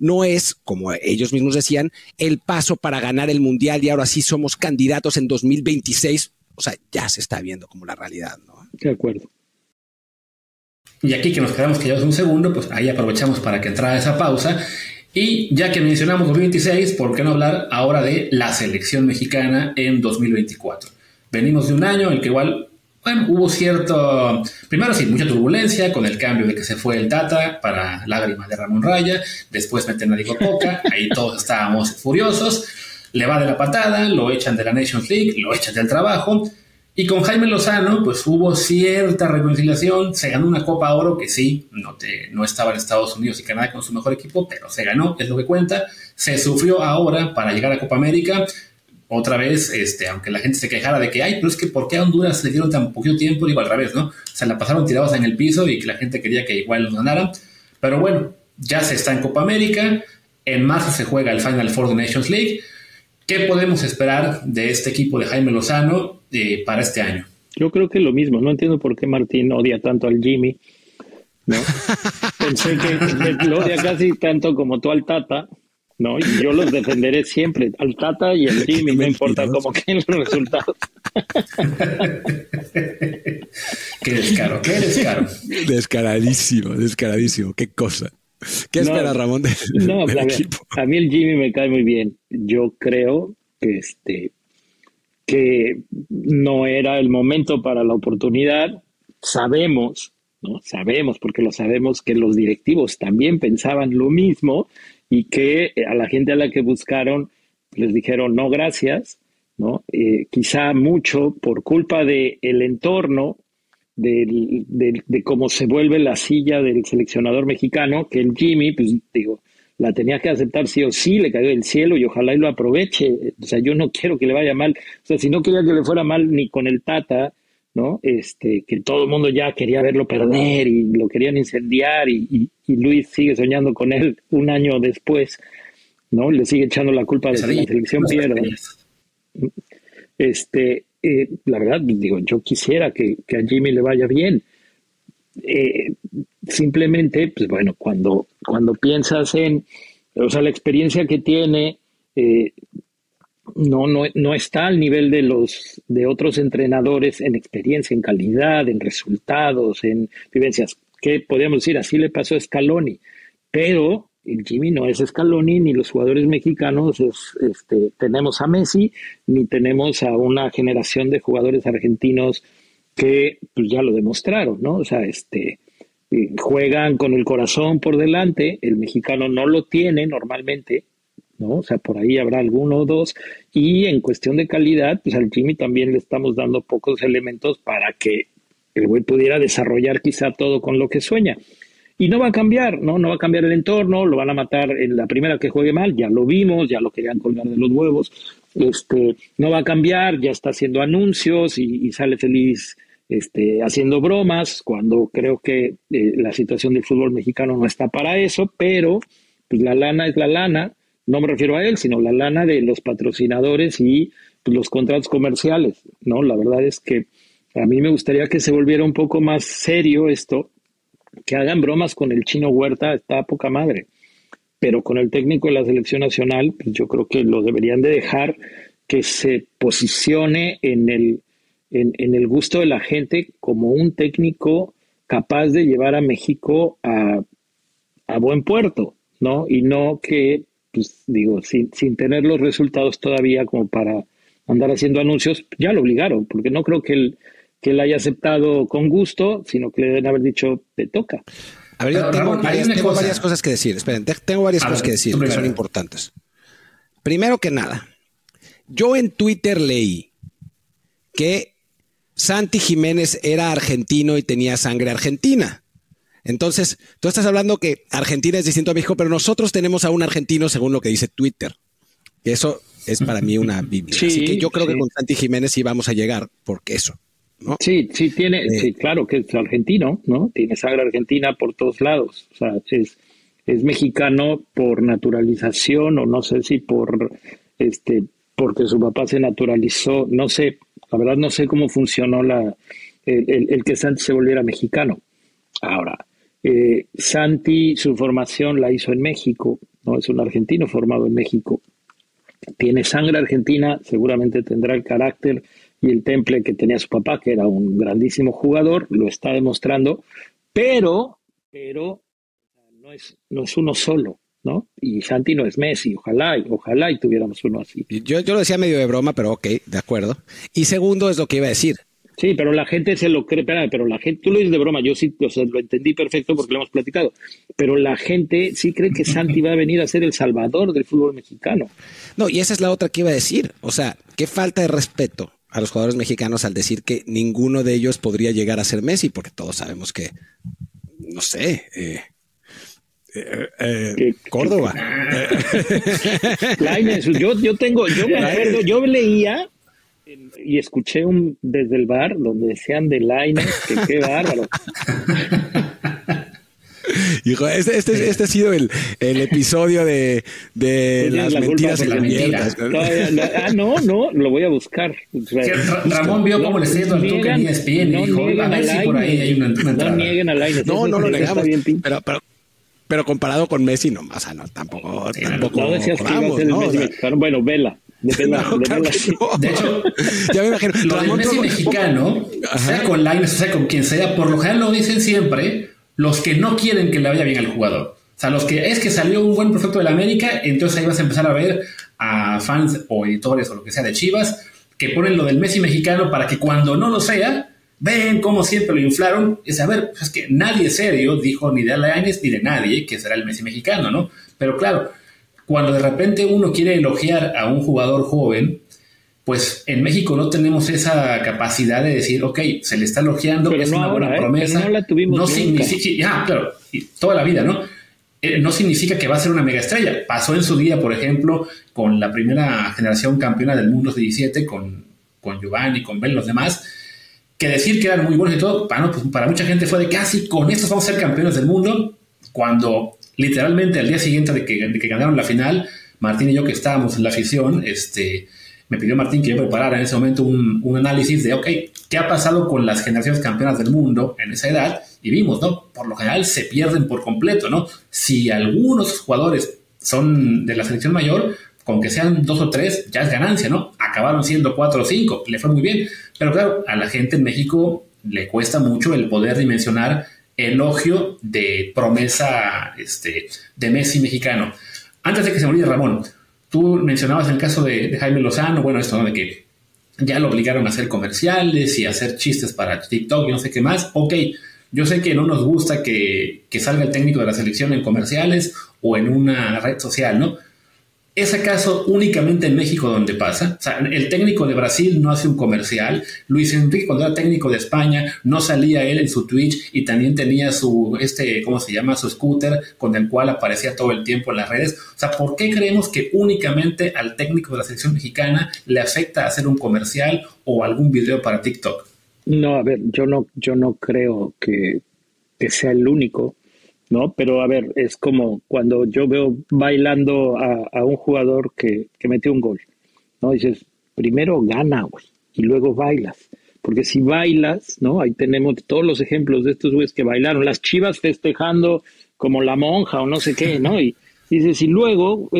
no es, como ellos mismos decían, el paso para ganar el Mundial y ahora sí somos candidatos en 2026. O sea, ya se está viendo como la realidad, ¿no? De acuerdo. Y aquí que nos quedamos callados un segundo, pues ahí aprovechamos para que entrara esa pausa. Y ya que mencionamos 2026, ¿por qué no hablar ahora de la selección mexicana en 2024? Venimos de un año en el que igual bueno, hubo cierto, primero sí, mucha turbulencia con el cambio de que se fue el Tata para lágrimas de Ramón Raya, después meten a Diego Coca, ahí todos estábamos furiosos, le va de la patada, lo echan de la Nations League, lo echan del trabajo, y con Jaime Lozano, pues hubo cierta reconciliación, se ganó una Copa Oro que sí, no, te, no estaba en Estados Unidos y Canadá con su mejor equipo, pero se ganó, es lo que cuenta, se sufrió ahora para llegar a Copa América, otra vez, este, aunque la gente se quejara de que, ay, pero es que ¿por qué a Honduras le dieron tan poquito tiempo? Digo, al revés, ¿no? Se la pasaron tirados en el piso y que la gente quería que igual nos ganaran. Pero bueno, ya se está en Copa América, en marzo se juega el Final Four de Nations League. ¿Qué podemos esperar de este equipo de Jaime Lozano eh, para este año? Yo creo que lo mismo, no entiendo por qué Martín odia tanto al Jimmy. ¿no? <laughs> Pensé que lo odia casi tanto como tú al Tata, no, y yo los defenderé siempre, al Tata y al <laughs> Jimmy, no importa cómo <laughs> queden los resultados. <laughs> qué descaro, qué descaro. Descaradísimo, descaradísimo, qué cosa. ¿Qué espera Ramón de, no, a, equipo? a mí el Jimmy me cae muy bien. Yo creo que este que no era el momento para la oportunidad. Sabemos, ¿no? Sabemos, porque lo sabemos, que los directivos también pensaban lo mismo y que eh, a la gente a la que buscaron les dijeron no gracias, ¿no? Eh, quizá mucho por culpa del el entorno, de, de, cómo se vuelve la silla del seleccionador mexicano, que el Jimmy, pues digo, la tenía que aceptar sí o sí, le cayó del cielo y ojalá y lo aproveche. O sea, yo no quiero que le vaya mal. O sea, si no quería que le fuera mal ni con el Tata, ¿no? Este, que todo el mundo ya quería verlo perder y lo querían incendiar y, Luis sigue soñando con él un año después, ¿no? Le sigue echando la culpa de que la selección pierde. Este, eh, la verdad, digo, yo quisiera que, a Jimmy le vaya bien. Eh, simplemente, pues bueno, cuando, cuando piensas en, o sea, la experiencia que tiene, eh, no, no, no está al nivel de los de otros entrenadores en experiencia, en calidad, en resultados, en vivencias. ¿Qué podríamos decir? Así le pasó a Scaloni. Pero el Jimmy no es Scaloni, ni los jugadores mexicanos este, tenemos a Messi, ni tenemos a una generación de jugadores argentinos que pues, ya lo demostraron, ¿no? O sea, este, eh, juegan con el corazón por delante, el mexicano no lo tiene normalmente, ¿no? O sea, por ahí habrá alguno o dos. Y en cuestión de calidad, pues al Jimmy también le estamos dando pocos elementos para que el güey pudiera desarrollar quizá todo con lo que sueña. Y no va a cambiar, ¿no? No va a cambiar el entorno, lo van a matar en la primera que juegue mal, ya lo vimos, ya lo querían colgar de los huevos. Este, no va a cambiar, ya está haciendo anuncios y, sale feliz este, haciendo bromas, cuando creo que eh, la situación del fútbol mexicano no está para eso, pero pues la lana es la lana, no me refiero a él, sino la lana de los patrocinadores y los contratos comerciales, ¿no? La verdad es que a mí me gustaría que se volviera un poco más serio esto, que hagan bromas con el chino Huerta, está poca madre. pero con el técnico de la selección nacional, pues yo creo que lo deberían de dejar que se posicione en el, en, el gusto de la gente como un técnico capaz de llevar a México a, a buen puerto, ¿no? Y no que, pues digo, sin, sin tener los resultados todavía como para andar haciendo anuncios, ya lo obligaron, porque no creo que él, que él haya aceptado con gusto, sino que le deben haber dicho, te toca. A ver, yo tengo, varias, cosas que decir. Esperen, tengo varias cosas que decir que son importantes. Primero que nada, yo en Twitter leí que Santi Jiménez era argentino y tenía sangre argentina. Entonces, tú estás hablando que Argentina es distinto a México, pero nosotros tenemos a un argentino según lo que dice Twitter. Eso es para mí una <laughs> Biblia. Así que yo creo que con Santi Jiménez sí vamos a llegar porque eso. ¿no? Sí, sí, tiene, eh, sí, claro que es argentino, ¿no? Tiene sangre argentina por todos lados. O sea, es, es mexicano por naturalización o no sé si por este porque su papá se naturalizó, no sé, la verdad no sé cómo funcionó la, el, que Santi se volviera mexicano. Ahora, eh, Santi su formación la hizo en México, no es un argentino formado en México. Tiene sangre argentina, seguramente tendrá el carácter y el temple que tenía su papá, que era un grandísimo jugador, lo está demostrando, pero, pero no es, no es uno solo. ¿no? Y Santi no es Messi, ojalá, ojalá y tuviéramos uno así. Yo, yo lo decía medio de broma, pero ok, de acuerdo. Y segundo es lo que iba a decir. Sí, pero la gente se lo cree, pero la gente, tú lo dices de broma, yo sí, o sea, lo entendí perfecto porque lo hemos platicado, pero la gente sí cree que Santi va a venir a ser el salvador del fútbol mexicano. No, y esa es la otra que iba a decir, o sea, qué falta de respeto a los jugadores mexicanos al decir que ninguno de ellos podría llegar a ser Messi, porque todos sabemos que, no sé, eh, eh, eh, Córdoba. yo, yo tengo, yo me acuerdo, yo leía y escuché un desde el bar donde decían de Laines, que qué <laughs> bárbaro. Hijo, este, este, este, ha sido el, el episodio de, de las mentiras y las mierdas. ah, no, no, lo voy a buscar. Ramón vio cómo le está yendo al toque en ESPN no dijo, a ver si por ahí hay una, No nieguen a Laines. No, no lo negamos. Pero, pero pero comparado con Messi, no, o sea, no, tampoco, tampoco. No decías que ¿no? Bueno, vela. De, hecho, ya me imagino. Lo del Messi mexicano, sea con Lines, sea con quien sea, por lo general lo dicen siempre los que no quieren que le vaya bien al jugador. O sea, los que es que salió un buen prospecto de la América, entonces ahí vas a empezar a ver a fans o editores o lo que sea de Chivas que ponen lo del Messi mexicano para que cuando no lo sea, ven cómo siempre lo inflaron. Es a ver, pues es que nadie serio dijo ni de Alaines ni de nadie que será el Messi mexicano, ¿no? Pero claro, cuando de repente uno quiere elogiar a un jugador joven, pues en México no tenemos esa capacidad de decir, ok, se le está elogiando, es una buena ¿eh? promesa. no la tuvimos no significa, ya, claro, toda la vida, ¿no? Eh, no significa que va a ser una mega estrella. Pasó en su día, por ejemplo, con la primera generación campeona del mundo 17, con, con Giovanni, con Ben, los demás, que decir que eran muy buenos y todo, para, pues, para mucha gente fue de casi con estos vamos a ser campeones del mundo, cuando literalmente al día siguiente de que, de que ganaron la final, Martín y yo que estábamos en la afición, este, me pidió Martín que yo preparara en ese momento un, un, análisis de, ok, ¿qué ha pasado con las generaciones campeonas del mundo en esa edad? Y vimos, ¿no? Por lo general se pierden por completo, ¿no? Si algunos jugadores son de la selección mayor, con que sean dos o tres, ya es ganancia, ¿no? Acabaron siendo cuatro o cinco, le fue muy bien. Pero claro, a la gente en México le cuesta mucho el poder dimensionar elogio de promesa este, de Messi mexicano. Antes de que se olvide, Ramón, tú mencionabas el caso de, Jaime Lozano, bueno, esto de que ya lo obligaron a hacer comerciales y a hacer chistes para TikTok y no sé qué más. Ok, yo sé que no nos gusta que, que salga el técnico de la selección en comerciales o en una red social, ¿no? ¿Es acaso únicamente en México donde pasa? O sea, el técnico de Brasil no hace un comercial. Luis Enrique, cuando era técnico de España, no salía él en su Twitch y también tenía su, este, ¿cómo se llama? Su scooter con el cual aparecía todo el tiempo en las redes. O sea, ¿por qué creemos que únicamente al técnico de la selección mexicana le afecta hacer un comercial o algún video para TikTok? No, a ver, yo no, yo no creo que, que sea el único. ¿No? Pero a ver, es como cuando yo veo bailando a, un jugador que, que, metió un gol, ¿no? Dices, primero gana, y luego bailas. Porque si bailas, ¿no? Ahí tenemos todos los ejemplos de estos güeyes que bailaron, las chivas festejando como la monja o no sé qué, ¿no? Y, dices, y luego,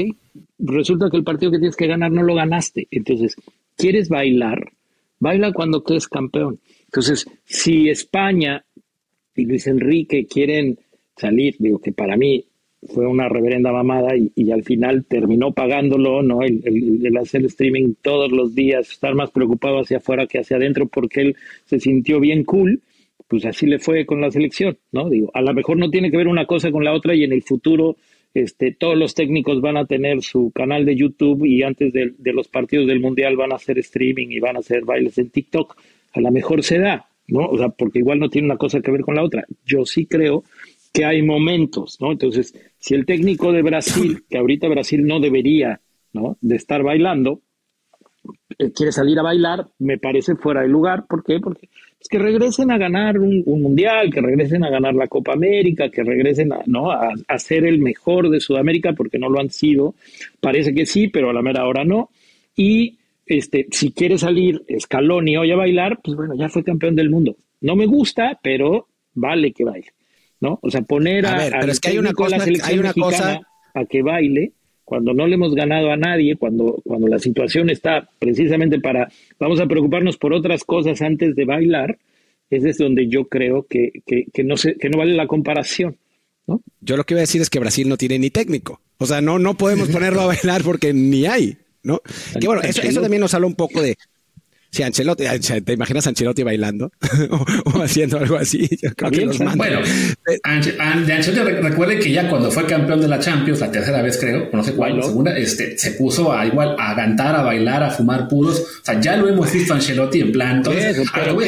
resulta que el partido que tienes que ganar no lo ganaste. Entonces, ¿quieres bailar? Baila cuando quedes campeón. Entonces, si España y Luis Enrique quieren salir, digo que para mí fue una reverenda mamada y, al final terminó pagándolo, ¿no? El, el, hacer streaming todos los días, estar más preocupado hacia afuera que hacia adentro porque él se sintió bien cool, pues así le fue con la selección, ¿no? Digo, a lo mejor no tiene que ver una cosa con la otra y en el futuro este, todos los técnicos van a tener su canal de YouTube y antes de, de los partidos del Mundial van a hacer streaming y van a hacer bailes en TikTok. A lo mejor se da, ¿no? O sea, porque igual no tiene una cosa que ver con la otra. Yo sí creo que hay momentos, ¿no? Entonces, si el técnico de Brasil, que ahorita Brasil no debería, ¿no? De estar bailando, eh, quiere salir a bailar, me parece fuera de lugar. ¿Por qué? Porque es que regresen a ganar un, mundial, que regresen a ganar la Copa América, que regresen a, ¿no? A, ser el mejor de Sudamérica, porque no lo han sido. Parece que sí, pero a la mera hora no. Y este, si quiere salir Scaloni hoy a bailar, pues bueno, ya fue campeón del mundo. No me gusta, pero vale que baile. ¿No? O sea, poner a, ver, pero es que hay una cosa, hay una cosa a que baile cuando no le hemos ganado a nadie, cuando, cuando la situación está precisamente para, vamos a preocuparnos por otras cosas antes de bailar, ese es donde yo creo que, que, no, se, que no vale la comparación. ¿no? Yo lo que iba a decir es que Brasil no tiene ni técnico. O sea, no, no podemos ponerlo a <laughs> bailar porque ni hay, ¿no? Que bueno, eso, eso también nos habla un poco de, si Ancelotti, ¿te imaginas a Ancelotti bailando <laughs> o, haciendo algo así? Yo creo que los Bueno, de Ancelotti recuerde que ya cuando fue campeón de la Champions, la tercera vez creo, no sé cuál, la segunda, este, se puso a igual a cantar, a bailar, a fumar puros. O sea, ya lo hemos visto a Ancelotti en plan. Entonces, pero, ¿por,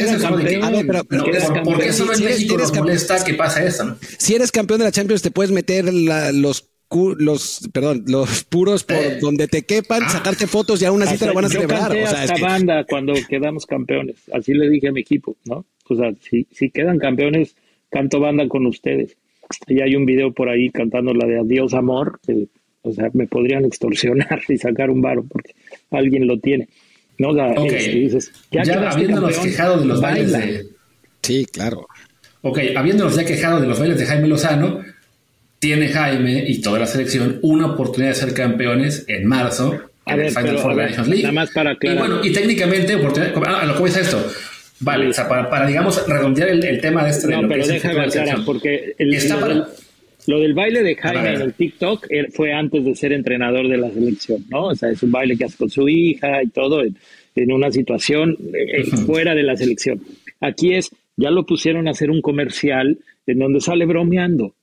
qué solo en México nos molesta que pasa eso? ¿no? Si eres campeón de la Champions, te puedes meter los los, perdón, los puros por eh. donde te quepan, ah. sacarte fotos y aún así te lo van a celebrar. o sea, banda cuando quedamos campeones. Así le dije a mi equipo, ¿no? O sea, si, si quedan campeones, canto banda con ustedes. Y hay un video por ahí cantando la de Adiós Amor, que, o sea, me podrían extorsionar <laughs> y sacar un varo porque alguien lo tiene. ¿no? O sea, dices, ya, habiéndonos quejado de los bailes de... Sí, claro. Ok, habiéndonos ya quejado de los bailes de Jaime Lozano, tiene Jaime y toda la selección una oportunidad de ser campeones en marzo en el Final Four de Nations League. Nada más para y bueno, y técnicamente, a lo que es esto. Vale, o sea, para, digamos, redondear el, tema de este. No, pero déjame aclarar, porque el, lo, del baile de Jaime en el TikTok fue antes de ser entrenador de la selección, ¿no? O sea, es un baile que hace con su hija y todo en, una situación eh, eh, fuera de la selección. Aquí es, ya lo pusieron a hacer un comercial en donde sale bromeando.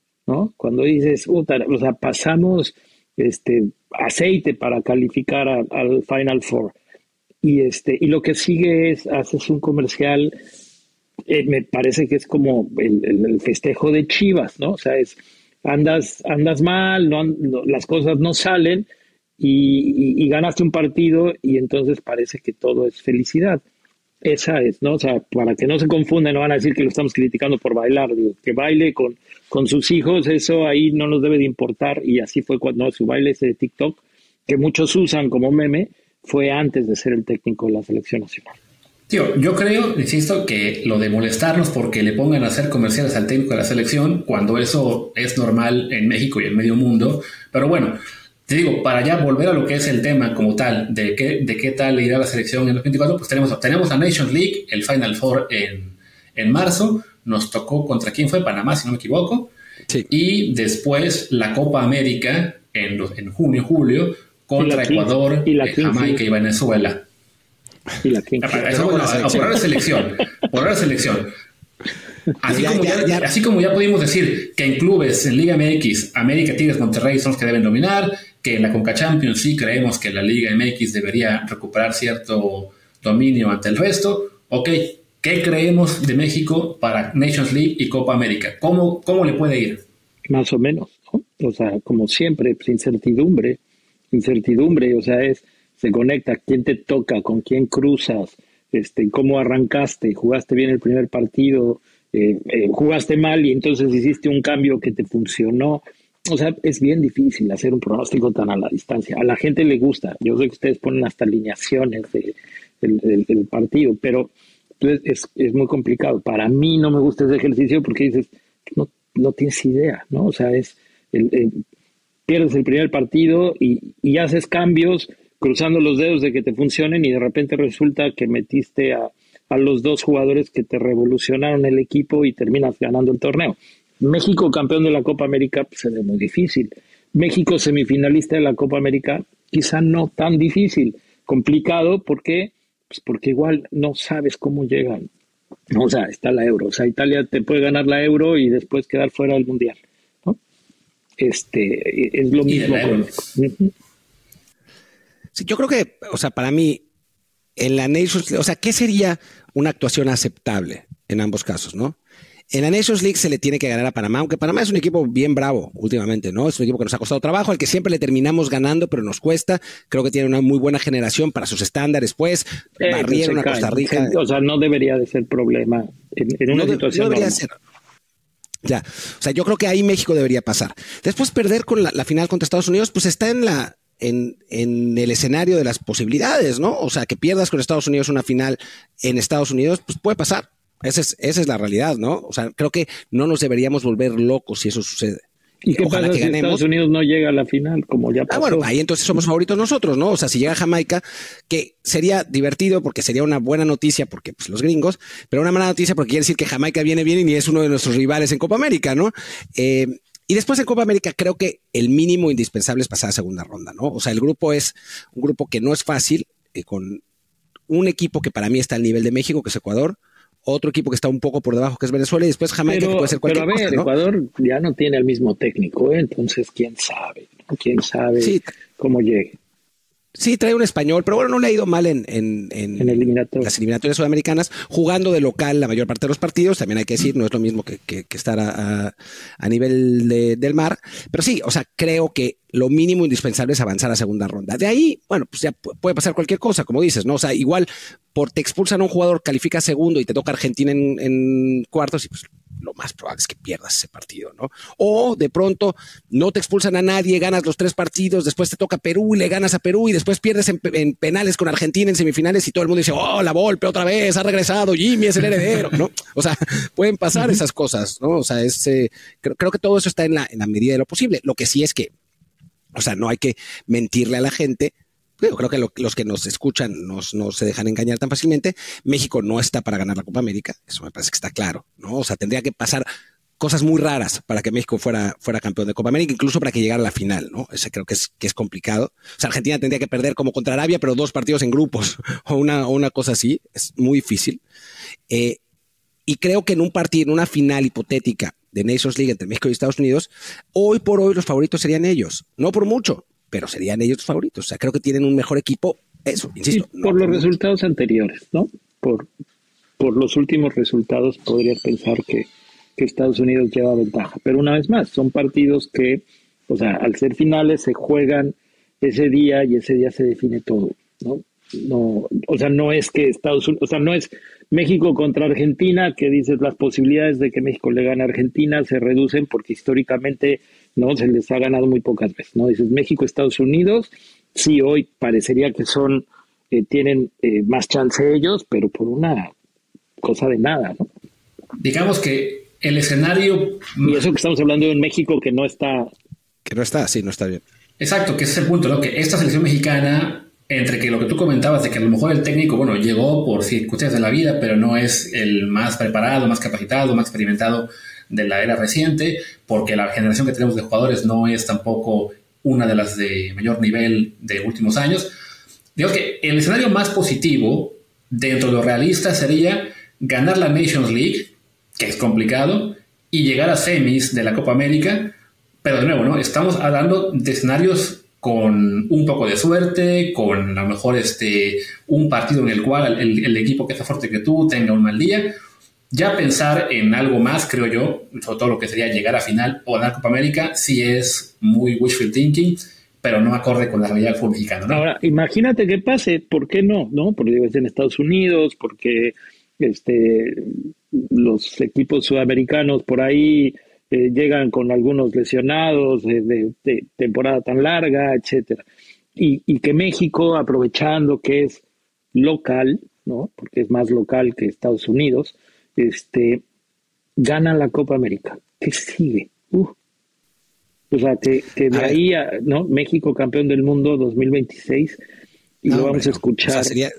Cuando dices, o sea, pasamos este aceite para calificar al Final Four. Y este, y lo que sigue es, haces un comercial, eh, me parece que es como el, festejo de Chivas, ¿no? O sea, es andas, andas mal, no, las cosas no salen y, y, ganaste un partido y entonces parece que todo es felicidad. Esa es, ¿no? O sea, para que no se confundan, no van a decir que lo estamos criticando por bailar, digo, que baile con, con sus hijos, eso ahí no nos debe de importar, y así fue cuando su baile ese de TikTok, que muchos usan como meme, fue antes de ser el técnico de la selección nacional. Tío, yo creo, insisto, que lo de molestarnos porque le pongan a hacer comerciales al técnico de la selección, cuando eso es normal en México y en medio mundo, pero bueno, te digo, para ya volver a lo que es el tema como tal, de qué, de qué tal irá la selección en los 24, pues tenemos, tenemos la Nations League, el Final Four en, en marzo, nos tocó contra quién fue, Panamá, si no me equivoco, y después la Copa América en, en junio, julio, contra Ecuador, Jamaica y Venezuela. Y la por la selección, por la selección. Así, como ya, así como ya pudimos decir que en clubes en Liga MX, América, Tigres, Monterrey son los que deben dominar, que en la Conca Champions sí creemos que la Liga MX debería recuperar cierto dominio ante el resto. Ok, ¿qué creemos de México para Nations League y Copa América? ¿Cómo, cómo le puede ir? Más o menos, o sea, como siempre, pues, incertidumbre, incertidumbre, o sea, es, se conecta, quién te toca, con quién cruzas, este, cómo arrancaste, jugaste bien el primer partido, eh, eh, jugaste mal y entonces hiciste un cambio que te funcionó. O sea, es bien difícil hacer un pronóstico tan a la distancia. A la gente le gusta. Yo sé que ustedes ponen hasta alineaciones del partido, pero es, es, muy complicado. Para mí no me gusta ese ejercicio porque dices, no, no tienes idea, ¿no? O sea, es el, pierdes el primer partido y, y haces cambios cruzando los dedos de que te funcionen y de repente resulta que metiste a, a los dos jugadores que te revolucionaron el equipo y terminas ganando el torneo. México campeón de la Copa América pues, se ve muy difícil. México semifinalista de la Copa América quizá no tan difícil, complicado porque pues porque igual no sabes cómo llegan. O sea, está la euro. O sea, Italia te puede ganar la euro y después quedar fuera del mundial. ¿no? Este es lo mismo con. Sí, yo creo que, o sea, para mí, en la Nations, o sea, ¿qué sería una actuación aceptable en ambos casos, no? En la Nations League se le tiene que ganar a Panamá, aunque Panamá es un equipo bien bravo últimamente, ¿no? Es un equipo que nos ha costado trabajo, al que siempre le terminamos ganando, pero nos cuesta. Creo que tiene una muy buena generación para sus estándares, pues. Eh, barrieron a Costa Rica. O sea, no debería de ser problema en, una situación. No debería ser. Ya, o sea, yo creo que ahí México debería pasar. Después perder con la, la final contra Estados Unidos, pues está en la, en, en, el escenario de las posibilidades, ¿no? O sea, que pierdas con Estados Unidos una final en Estados Unidos, pues puede pasar. Esa es, esa es la realidad, ¿no? O sea, creo que no nos deberíamos volver locos si eso sucede. ¿Y qué Ojalá pasa que si Estados Unidos no llega a la final, como ya pasó? Ah, bueno, ahí entonces somos favoritos nosotros, ¿no? O sea, si llega Jamaica, que sería divertido porque sería una buena noticia porque pues los gringos, pero una mala noticia porque quiere decir que Jamaica viene bien y es uno de nuestros rivales en Copa América, ¿no? Eh, y después en Copa América creo que el mínimo indispensable es pasar a segunda ronda, ¿no? O sea, el grupo es un grupo que no es fácil, eh, con un equipo que para mí está al nivel de México, que es Ecuador, otro equipo que está un poco por debajo, que es Venezuela, y después Jamaica, que puede ser cualquier pero a ver, Ecuador ya no tiene el mismo técnico, ¿eh? entonces quién sabe, quién sabe cómo llegue. Sí, trae un español, pero bueno, no le ha ido mal en, en, en, las eliminatorias sudamericanas, jugando de local la mayor parte de los partidos, también hay que decir, no es lo mismo que, que, estar a, a, nivel de, del mar, pero sí, o sea, creo que lo mínimo indispensable es avanzar a segunda ronda. De ahí, bueno, pues ya puede pasar cualquier cosa, como dices, ¿no? O sea, igual por te expulsan a un jugador, califica segundo y te toca Argentina en, en cuartos y pues lo más probable es que pierdas ese partido, ¿no? O de pronto no te expulsan a nadie, ganas los tres partidos, después te toca Perú y le ganas a Perú y después pierdes en, penales con Argentina en semifinales y todo el mundo dice, oh, la Volpe otra vez, ha regresado, Jimmy es el heredero, ¿no? <laughs> O sea, pueden pasar esas cosas, ¿no? O sea, es, eh, creo, creo, que todo eso está en la, en la medida de lo posible. Lo que sí es que, o sea, no hay que mentirle a la gente creo que los que nos escuchan no se dejan engañar tan fácilmente. México no está para ganar la Copa América, eso me parece que está claro, ¿no? O sea, tendría que pasar cosas muy raras para que México fuera, campeón de Copa América, incluso para que llegara a la final, ¿no? Ese creo que es, complicado. O sea, Argentina tendría que perder como contra Arabia, pero dos partidos en grupos <laughs> o una, o una cosa así. Es muy difícil. Eh, y creo que en un partido, en una final hipotética de Nations League entre México y Estados Unidos, hoy por hoy los favoritos serían ellos. No por mucho, pero serían ellos los favoritos. O sea, creo que tienen un mejor equipo. Eso, insisto. por los resultados anteriores, ¿no? Por, por los últimos resultados podrías pensar que, que Estados Unidos lleva ventaja. Pero una vez más, son partidos que, o sea, al ser finales se juegan ese día y ese día se define todo, ¿no? No, o sea, no es que Estados Unidos, o sea, no es México contra Argentina, que dices las posibilidades de que México le gane a Argentina se reducen porque históricamente no se les ha ganado muy pocas veces, ¿no? Dices México, Estados Unidos, sí hoy parecería que son eh, tienen eh, más chance ellos, pero por una cosa de nada, ¿no? Digamos que el escenario y eso que estamos hablando de un México que no está que no está, sí, no está bien. Exacto, que ese es el punto, ¿no? Que esta selección mexicana entre que lo que tú comentabas de que a lo mejor el técnico, bueno, llegó por circunstancias de la vida, pero no es el más preparado, más capacitado, más experimentado de la era reciente, porque la generación que tenemos de jugadores no es tampoco una de las de mayor nivel de últimos años. Digo que el escenario más positivo dentro de lo realista sería ganar la Nations League, que es complicado, y llegar a semis de la Copa América, pero de nuevo, ¿no? Estamos hablando de escenarios con un poco de suerte, con a lo mejor este, un partido en el cual el, equipo que está fuerte que tú tenga un mal día. Ya pensar en algo más, creo yo, sobre todo lo que sería llegar a final o ganar Copa América, sí es muy wishful thinking, pero no acorde con la realidad del fútbol mexicano. Ahora, imagínate que pase, ¿por qué no? ¿No? Porque es en Estados Unidos, porque este, los equipos sudamericanos por ahí eh, llegan con algunos lesionados de, temporada tan larga, etcétera. Y, que México, aprovechando que es local, ¿no? porque es más local que Estados Unidos, este, gana la Copa América. ¿Qué sigue? Uh. O sea, que, que de ahí a, ¿no? México campeón del mundo 2026 y lo vamos a escuchar. sería,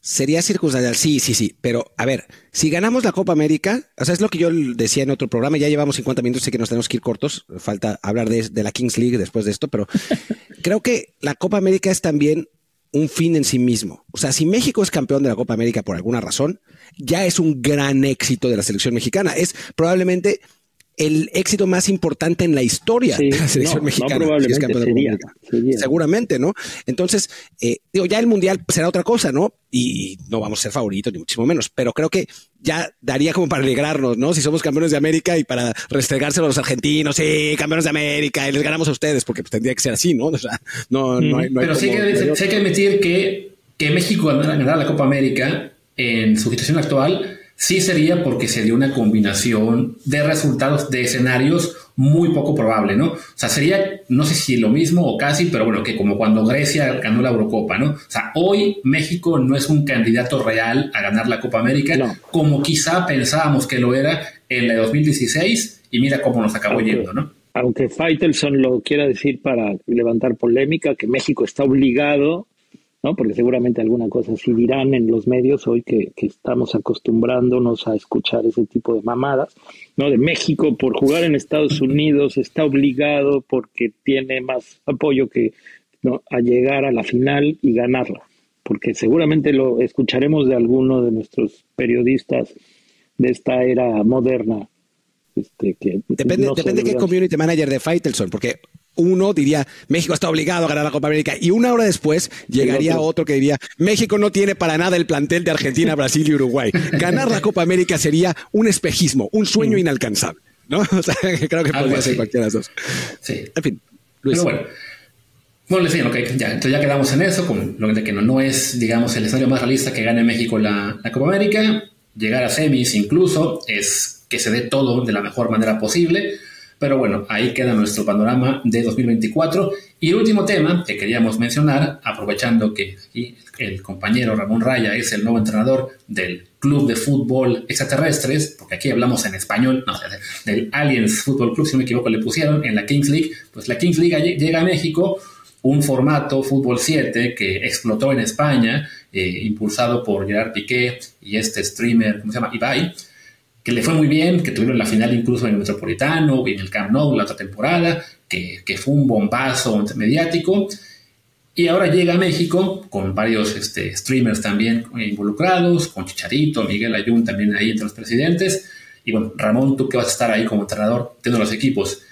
sería circunstancial, sí, sí, sí. Pero a ver, si ganamos la Copa América, o sea, es lo que yo decía en otro programa, ya llevamos 50 minutos, sé que nos tenemos que ir cortos, falta hablar de, de la Kings League después de esto, pero <laughs> creo que la Copa América es también un fin en sí mismo. O sea, si México es campeón de la Copa América por alguna razón, ya es un gran éxito de la selección mexicana. Es probablemente el éxito más importante en la historia de la selección mexicana. Seguramente, ¿no? Entonces, eh, digo, ya el mundial será otra cosa, ¿no? Y no vamos a ser favoritos, ni muchísimo menos, pero creo que ya daría como para alegrarnos, ¿no? Si somos campeones de América y para restregárselo a los argentinos, sí, campeones de América, y les ganamos a ustedes, porque pues, tendría que ser así, ¿no? O sea, no, no, hay, Pero sí, hay que admitir que, que México ganara la Copa América en su situación actual sí sería porque se dio una combinación de resultados de escenarios muy poco probable, ¿no? O sea, sería, no sé si lo mismo o casi, pero bueno, que como cuando Grecia ganó la Eurocopa, ¿no? O sea, hoy México no es un candidato real a ganar la Copa América, como quizá pensábamos que lo era en la de 2016, y mira cómo nos acabó yendo, ¿no? Aunque Faitelson lo quiera decir para levantar polémica, que México está obligado porque seguramente alguna cosa sí dirán en los medios hoy que, estamos acostumbrándonos a escuchar ese tipo de mamadas, ¿no? De México por jugar en Estados Unidos está obligado porque tiene más apoyo que ¿no? a llegar a la final y ganarla, porque seguramente lo escucharemos de alguno de nuestros periodistas de esta era moderna. Este, que depende, depende de qué community manager de Faitelson, porque uno diría México está obligado a ganar la Copa América y una hora después llegaría otro que diría México no tiene para nada el plantel de Argentina, <laughs> Brasil y Uruguay. Ganar la Copa América sería un espejismo, un sueño mm. inalcanzable. ¿no? <laughs> O sea, creo que podría ser cualquiera de los dos. Sí. En fin, Luis. Pero bueno. Bueno, les digo, ya, entonces ya quedamos en eso, con lo que no, no es, digamos, el escenario más realista que gane México la, la Copa América. Llegar a semis incluso es que se dé todo de la mejor manera posible pero bueno, ahí queda nuestro panorama de 2024. Y el último tema que queríamos mencionar, aprovechando que el compañero Ramón Raya es el nuevo entrenador del Club de Fútbol Extraterrestres, porque aquí hablamos en español, no, del Aliens Football Club, si no me equivoco, le pusieron en la Kings League. Pues la Kings League llega a México, un formato Fútbol 7 que explotó en España, eh, impulsado por Gerard Piqué y este streamer, ¿cómo se llama? Ibai que le fue muy bien, que tuvieron la final incluso en el Metropolitano y en el Camp Nou la otra temporada, que, fue un bombazo mediático. Y ahora llega a México con varios este, streamers también involucrados, con Chicharito, Miguel Ayun también ahí entre los presidentes. Y bueno, Ramón, tú que vas a estar ahí como entrenador de los equipos,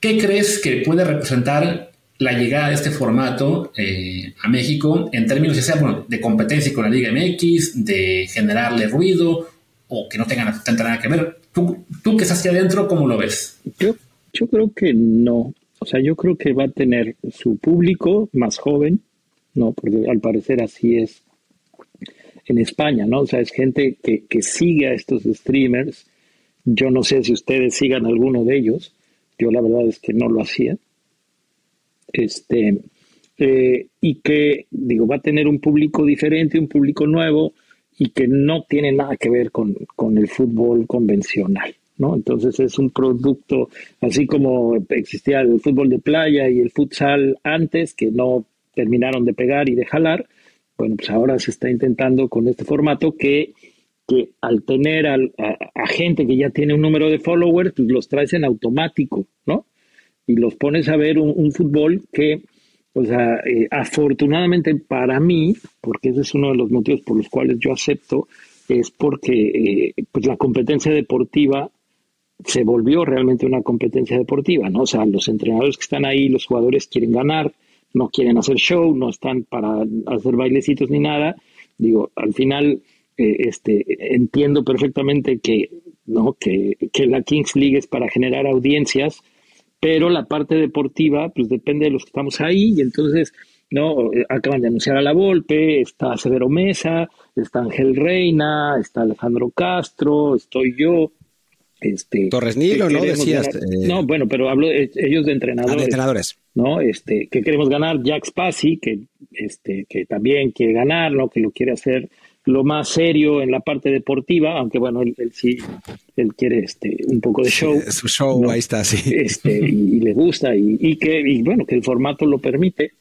¿qué crees que puede representar la llegada de este formato eh, a México en términos sea, de competencia con la Liga MX, de generarle ruido o que no tengan tanta nada que ver. ¿Tú, tú que estás aquí adentro, cómo lo ves? Yo, yo creo que no. O sea, yo creo que va a tener su público más joven, ¿no? Porque al parecer así es en España, ¿no? O sea, es gente que, que sigue a estos streamers. Yo no sé si ustedes sigan alguno de ellos. Yo la verdad es que no lo hacía. Este, eh, y que, digo, va a tener un público diferente, un público nuevo y que no tiene nada que ver con, el fútbol convencional. ¿no? Entonces es un producto, así como existía el fútbol de playa y el futsal antes, que no terminaron de pegar y de jalar, bueno, pues ahora se está intentando con este formato que, que al tener a, gente que ya tiene un número de followers, pues los traes en automático, ¿no? Y los pones a ver un fútbol que o sea, eh, afortunadamente para mí, porque ese es uno de los motivos por los cuales yo acepto, es porque eh, pues la competencia deportiva se volvió realmente una competencia deportiva, ¿no? O sea, los entrenadores que están ahí, los jugadores quieren ganar, no quieren hacer show, no están para hacer bailecitos ni nada. Digo, al final, eh, este, entiendo perfectamente que, ¿no? Que, que la Kings League es para generar audiencias, pero la parte deportiva, pues depende de los que estamos ahí, y entonces, ¿no? Acaban de anunciar a la Volpe, está Severo Mesa, está Ángel Reina, está Alejandro Castro, estoy yo, este, Torres Nilo, ¿no? Decías. Eh, no, bueno, pero hablo de, ellos de entrenadores. Ah, de entrenadores. ¿No? Este, que queremos ganar. Jack Spassi, que, este, que también quiere ganar, ¿no? Que lo quiere hacer lo más serio en la parte deportiva, aunque bueno, él, sí, él quiere este, un poco de show. su show, ahí está, sí. Este, <laughs> y, le gusta, y, y, que, y bueno, que el formato lo permite,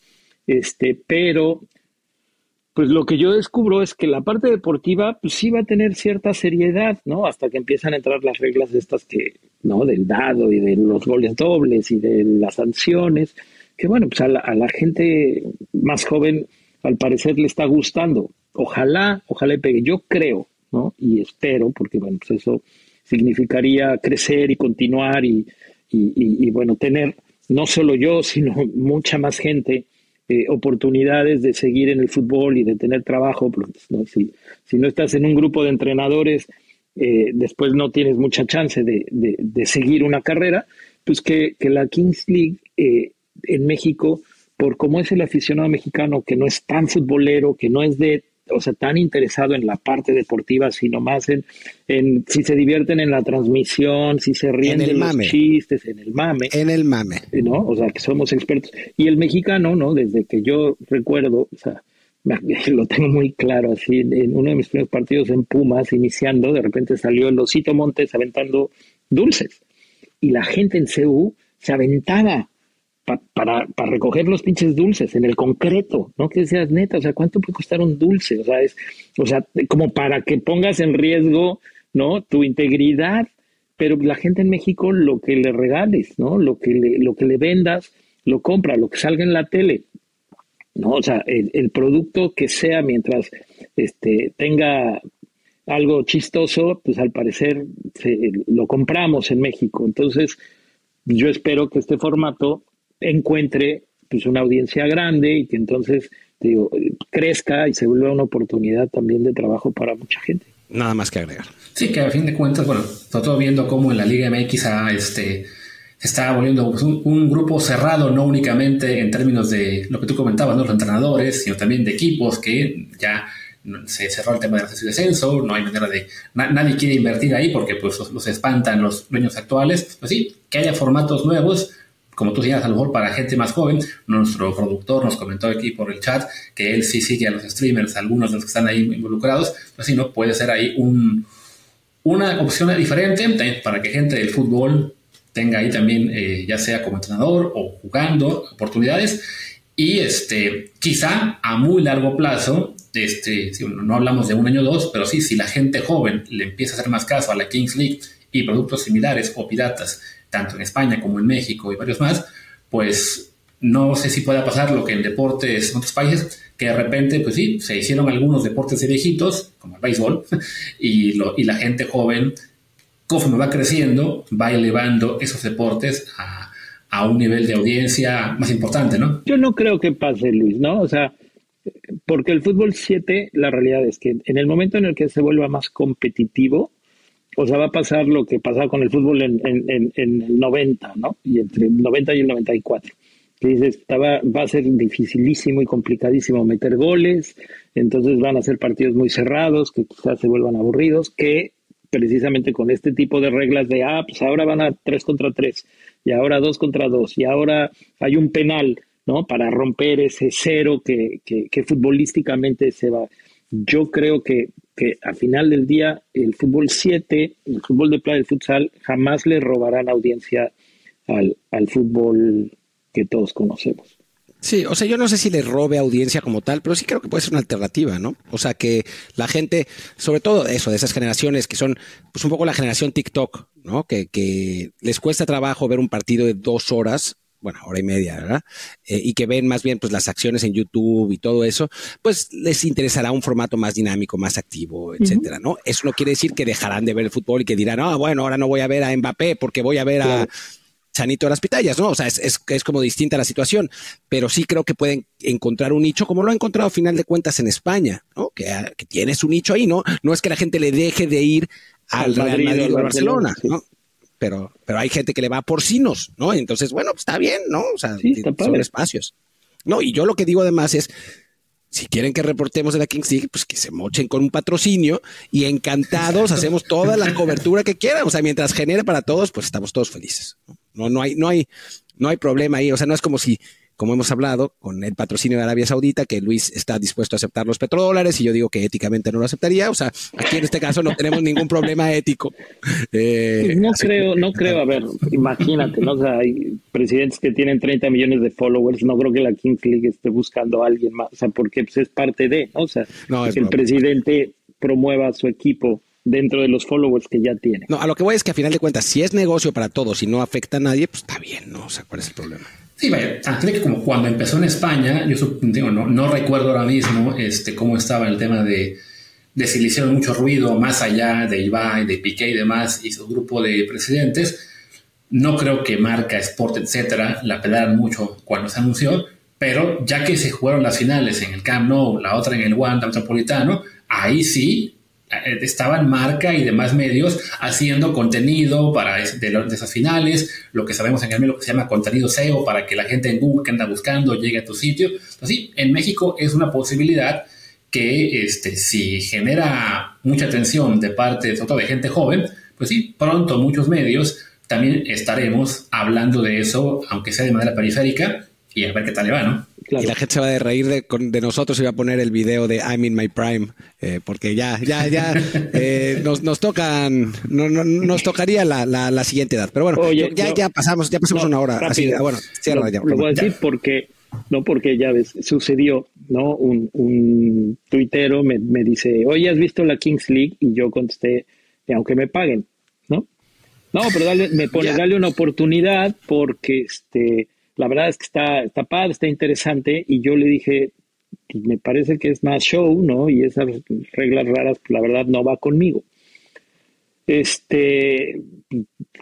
este, pero pues lo que yo descubro es que la parte deportiva pues sí va a tener cierta seriedad, ¿no? Hasta que empiezan a entrar las reglas de estas que, ¿no? Del dado y de los goles dobles y de las sanciones, que bueno, pues a la, a la gente más joven al parecer le está gustando. Ojalá, ojalá pegue. Yo creo, ¿no? Y espero, porque bueno, pues eso significaría crecer y continuar y, y, y bueno, tener no solo yo, <laughs> sino mucha más gente eh, oportunidades de seguir en el fútbol y de tener trabajo. ¿no? Si, si, no estás en un grupo de entrenadores, eh, después no tienes mucha chance de, de, seguir una carrera, pues que, que la Kings League eh, en México, por cómo es el aficionado mexicano, que no es tan futbolero, que no es de o sea, tan interesado en la parte deportiva, sino más en, en si se divierten en la transmisión, si se ríen de los chistes, en el mame. En el mame. ¿No? O sea, que somos expertos. Y el mexicano, ¿no? Desde que yo recuerdo, o sea, <laughs> lo tengo muy claro, así, en uno de mis primeros partidos en Pumas, iniciando, de repente salió el Osito Montes aventando dulces. Y la gente en CU se aventaba para, para recoger los pinches dulces en el concreto, ¿no? Que seas neta, o sea, ¿cuánto puede costar un dulce? O sea, es, o sea, como para que pongas en riesgo, ¿no? Tu integridad, pero la gente en México lo que le regales, ¿no? Lo que le, lo que le vendas, lo compra, lo que salga en la tele, ¿no? O sea, el, producto que sea mientras este, tenga algo chistoso, pues al parecer lo compramos en México. Entonces, yo espero que este formato encuentre pues una audiencia grande y que entonces digo, crezca y se vuelva una oportunidad también de trabajo para mucha gente. Nada más que agregar. Sí, que a fin de cuentas, bueno, todo viendo cómo en la Liga MX a, este, está volviendo pues, un, grupo cerrado, no únicamente en términos de lo que tú comentabas, ¿no? los entrenadores, sino también de equipos que ya se cerró el tema del ascenso y descenso, no hay manera de, nadie quiere invertir ahí porque pues los, los, espantan los dueños actuales, pues sí, que haya formatos nuevos como tú decías, a lo mejor para gente más joven, nuestro productor nos comentó aquí por el chat que él sí sigue a los streamers, algunos de los que están ahí involucrados, pues sí, ¿no? Puede ser ahí un, una opción diferente para que gente del fútbol tenga ahí también, eh, ya sea como entrenador o jugando, oportunidades. Y este, quizá a muy largo plazo, este, no hablamos de un año o dos, pero sí, si la gente joven le empieza a hacer más caso a la Kings League y productos similares o piratas tanto en España como en México y varios más, pues no sé si pueda pasar lo que en deportes en otros países, que de repente, pues sí, se hicieron algunos deportes de viejitos, como el béisbol, <laughs> y, lo, y la gente joven, conforme va creciendo, va elevando esos deportes a, a un nivel de audiencia más importante, ¿no? Yo no creo que pase, Luis, ¿no? O sea, porque el fútbol 7, la realidad es que en el momento en el que se vuelva más competitivo, o sea, va a pasar lo que pasaba con el fútbol en, en, en, el 90, ¿no? Y entre el 90 y el 94. Que dices, estaba, va a ser dificilísimo y complicadísimo meter goles, entonces van a ser partidos muy cerrados, que quizás se vuelvan aburridos, que precisamente con este tipo de reglas de, ah, pues ahora van a 3 contra 3, y ahora 2 contra 2, y ahora hay un penal, ¿no? Para romper ese cero que, que, que futbolísticamente se va. Yo creo que que al final del día el fútbol 7, el fútbol de playa, el futsal, jamás le robarán audiencia al, al fútbol que todos conocemos. Sí, o sea, yo no sé si le robe audiencia como tal, pero sí creo que puede ser una alternativa, ¿no? O sea, que la gente, sobre todo eso, de esas generaciones que son, pues un poco la generación TikTok, ¿no? Que, que les cuesta trabajo ver un partido de dos horas bueno, hora y media, ¿verdad? Eh, y que ven más bien pues las acciones en YouTube y todo eso, pues les interesará un formato más dinámico, más activo, etcétera, ¿no? Eso no quiere decir que dejarán de ver el fútbol y que dirán, ah, bueno, ahora no voy a ver a Mbappé porque voy a ver a Chanito de las Pitayas, ¿no? O sea, es, es, como distinta la situación, pero sí creo que pueden encontrar un nicho, como lo ha encontrado a final de cuentas en España, ¿no? Que, que tiene su nicho ahí, ¿no? No es que la gente le deje de ir al, Real Madrid, o al Barcelona, ¿no? Pero, pero hay gente que le va por sinos, ¿no? Entonces, bueno, pues está bien, ¿no? O sea, son espacios. No, y yo lo que digo además es, si quieren que reportemos de la Kings League, pues que se mochen con un patrocinio y encantados hacemos toda la cobertura que quieran. O sea, mientras genere para todos, pues estamos todos felices. No, no hay, no hay, no hay problema ahí. O sea, no es como si como hemos hablado, con el patrocinio de Arabia Saudita, que Luis está dispuesto a aceptar los petrodólares y yo digo que éticamente no lo aceptaría. O sea, aquí en este caso no tenemos ningún problema ético. Eh, no creo, no creo, a ver, imagínate, ¿no? O sea, hay presidentes que tienen 30 millones de followers, no creo que la Kings League esté buscando a alguien más, o sea, porque pues, es parte de, ¿no? O sea, que el presidente promueva a su equipo dentro de los followers que ya tiene. No, a lo que voy es que a final de cuentas, si es negocio para todos y no afecta a nadie, pues está bien, ¿no? O sea, ¿cuál es el problema? Sí, vaya, que como cuando empezó en España, yo digo, no, no recuerdo ahora mismo este, cómo estaba el tema de, de mucho ruido más allá de Ibai, de Piqué y demás, y su grupo de presidentes. No creo que marca, Sport, etcétera, la pelaran mucho cuando se anunció, pero ya que se jugaron las finales en el Camp Nou, la otra en el Wanda Metropolitano, ahí sí eh, estaban Marca y demás medios haciendo contenido para de, esas finales, lo que sabemos en el lo que se llama contenido SEO, para que la gente en Google que anda buscando llegue a tu sitio. Así, en México es una posibilidad que este, si genera mucha atención de parte, de gente joven, pues sí, pronto muchos medios también estaremos hablando de eso, aunque sea de manera periférica, y a ver qué tal le va, ¿no? Y la gente se va a reír de, de, nosotros y va a poner el video de I'm in my prime, eh, porque ya, ya, ya <laughs> eh, nos, nos tocan, no, no, nos tocaría la, la, siguiente edad. Pero bueno, ya, ya pasamos, ya pasamos una hora. así, bueno, cierra ya. Lo voy a decir porque, no porque ya ves, sucedió, ¿no? Un, un tuitero me, me dice, oye, ¿has visto la Kings League? Y yo contesté, aunque me paguen, ¿no? No, pero dale, me pone, dale una oportunidad porque este la verdad es que está, está padre, está interesante, y yo le dije, me parece que es más show, ¿no? Y esas reglas raras, pues la verdad no va conmigo. Este,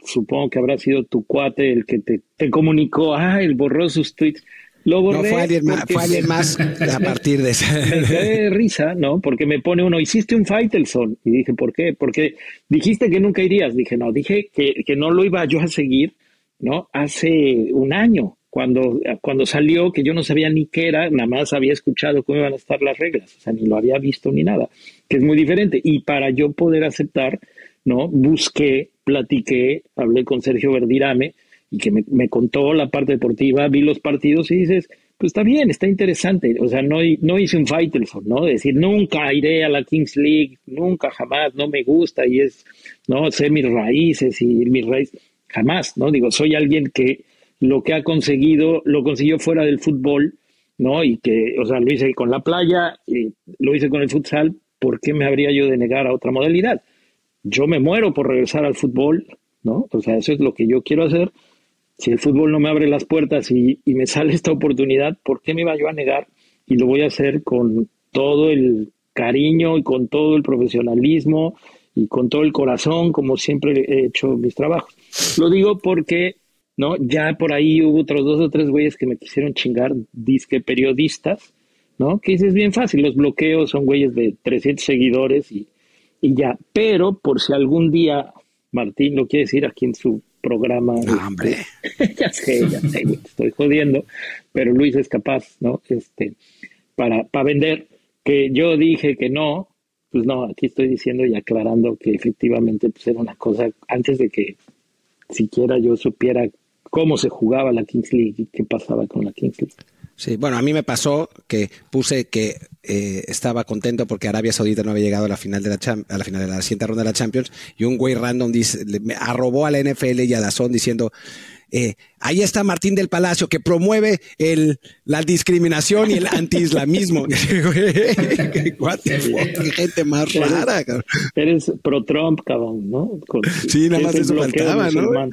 supongo que habrá sido tu cuate el que te, te comunicó, ah, él borró sus tweets. Lo borré. No, fue alguien, más, fue alguien más a partir de esa. <laughs> Me de risa, ¿no? Porque me pone uno, hiciste un Faitelson. Y dije, ¿por qué? Porque dijiste que nunca irías. Dije, no, dije que, que no lo iba yo a seguir, ¿no? Hace un año cuando, cuando salió, que yo no sabía ni qué era, nada más había escuchado cómo iban a estar las reglas, o sea, ni lo había visto ni nada, que es muy diferente. Y para yo poder aceptar, ¿no? Busqué, platiqué, hablé con Sergio Verdirame y que me, contó la parte deportiva, vi los partidos y dices, pues está bien, está interesante. O sea, no, no hice un Faitelson, ¿no? Decir, nunca iré a la Kings League, nunca, jamás, no me gusta y es, ¿no? Sé mis raíces y mis raíces, jamás, ¿no? Digo, soy alguien que lo que ha conseguido, lo consiguió fuera del fútbol, ¿no? Y que, o sea, lo hice con la playa, y lo hice con el futsal, ¿por qué me habría yo de negar a otra modalidad? Yo me muero por regresar al fútbol, ¿no? O sea, eso es lo que yo quiero hacer. Si el fútbol no me abre las puertas y, y me <laughs> sale esta oportunidad, ¿por qué me iba yo a negar? Y lo voy a hacer con todo el cariño y con todo el profesionalismo y con todo el corazón, como siempre he hecho mis trabajos. Lo digo porque ¿no? Ya por ahí hubo otros dos o tres güeyes que me quisieron chingar, disque periodistas, ¿no? Que dices bien fácil, los bloqueos son güeyes de 300 seguidores y, y ya. Pero por si algún día Martín lo quiere decir aquí en su programa. hombre. <laughs> ya sé, ya sé, estoy jodiendo, pero Luis es capaz, ¿no? Este, para, para vender, que yo dije que no, pues no, aquí estoy diciendo y aclarando que efectivamente pues era una cosa, antes de que siquiera yo supiera cómo se jugaba la Kings League y qué pasaba con la Kings League. Sí, bueno, a mí me pasó que puse que eh, estaba contento porque Arabia Saudita no había llegado a la final de la a la final de la siguiente ronda de la Champions y un güey random dice, me arrobó a la NFL y a Dazón diciendo eh, ahí está Martín del Palacio que promueve el, la discriminación y el antiislamismo. <laughs> Qué gente más rara. Cabrón. Eres pro Trump, cabrón, ¿no? sí, nada más eso faltaba, ¿no? <laughs>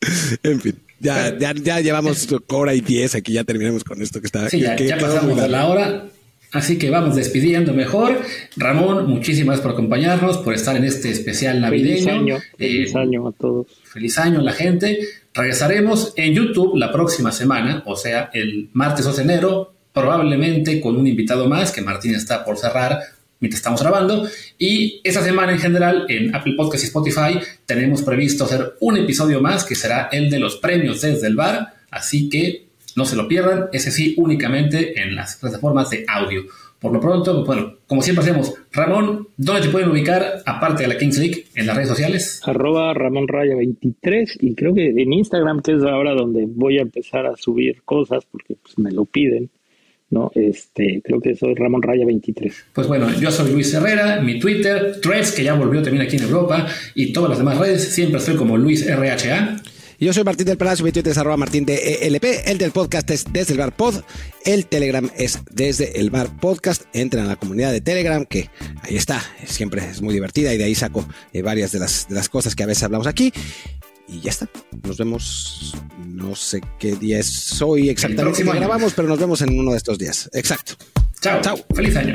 <laughs> en fin. Ya, ya, ya llevamos hora y diez aquí, ya terminamos con esto que está. Sí, ya, ya pasamos a la hora. Así que vamos despidiendo mejor. Ramón, muchísimas por acompañarnos, por estar en este especial navideño. Feliz año, feliz eh, año a todos. Feliz año a la gente. Regresaremos en YouTube la próxima semana, o sea, el martes 2 de enero, probablemente con un invitado más que Martín está por cerrar mientras estamos grabando. Y esta semana en general en Apple Podcast y Spotify tenemos previsto hacer un episodio más que será el de los premios desde el bar. Así que No se lo pierdan, ese sí, únicamente en las plataformas de audio. Por lo pronto, bueno, como siempre hacemos, Ramón, ¿dónde te pueden ubicar, aparte de la Kings League, en las redes sociales? Arroba Ramón Raya 23 y creo que en Instagram, que es ahora donde voy a empezar a subir cosas porque pues, me lo piden. ¿No? Este, creo que soy Ramón Raya 23. Pues bueno, yo soy Luis Herrera, mi Twitter, Threads, que ya volvió también aquí en Europa, y todas las demás redes, siempre estoy como Luis RHA. Yo soy Martín del Palacio, mi Twitter es arroba Martín de ELP, el del podcast es desde el bar pod, el Telegram es desde el bar podcast, entren a la comunidad de Telegram, que ahí está, siempre es muy divertida y de ahí saco eh, varias de las, de las cosas que a veces hablamos aquí. Y ya está, nos vemos, no sé qué día es hoy exactamente grabamos, pero nos vemos en uno de estos días. Exacto. Chao. Chao. Feliz año.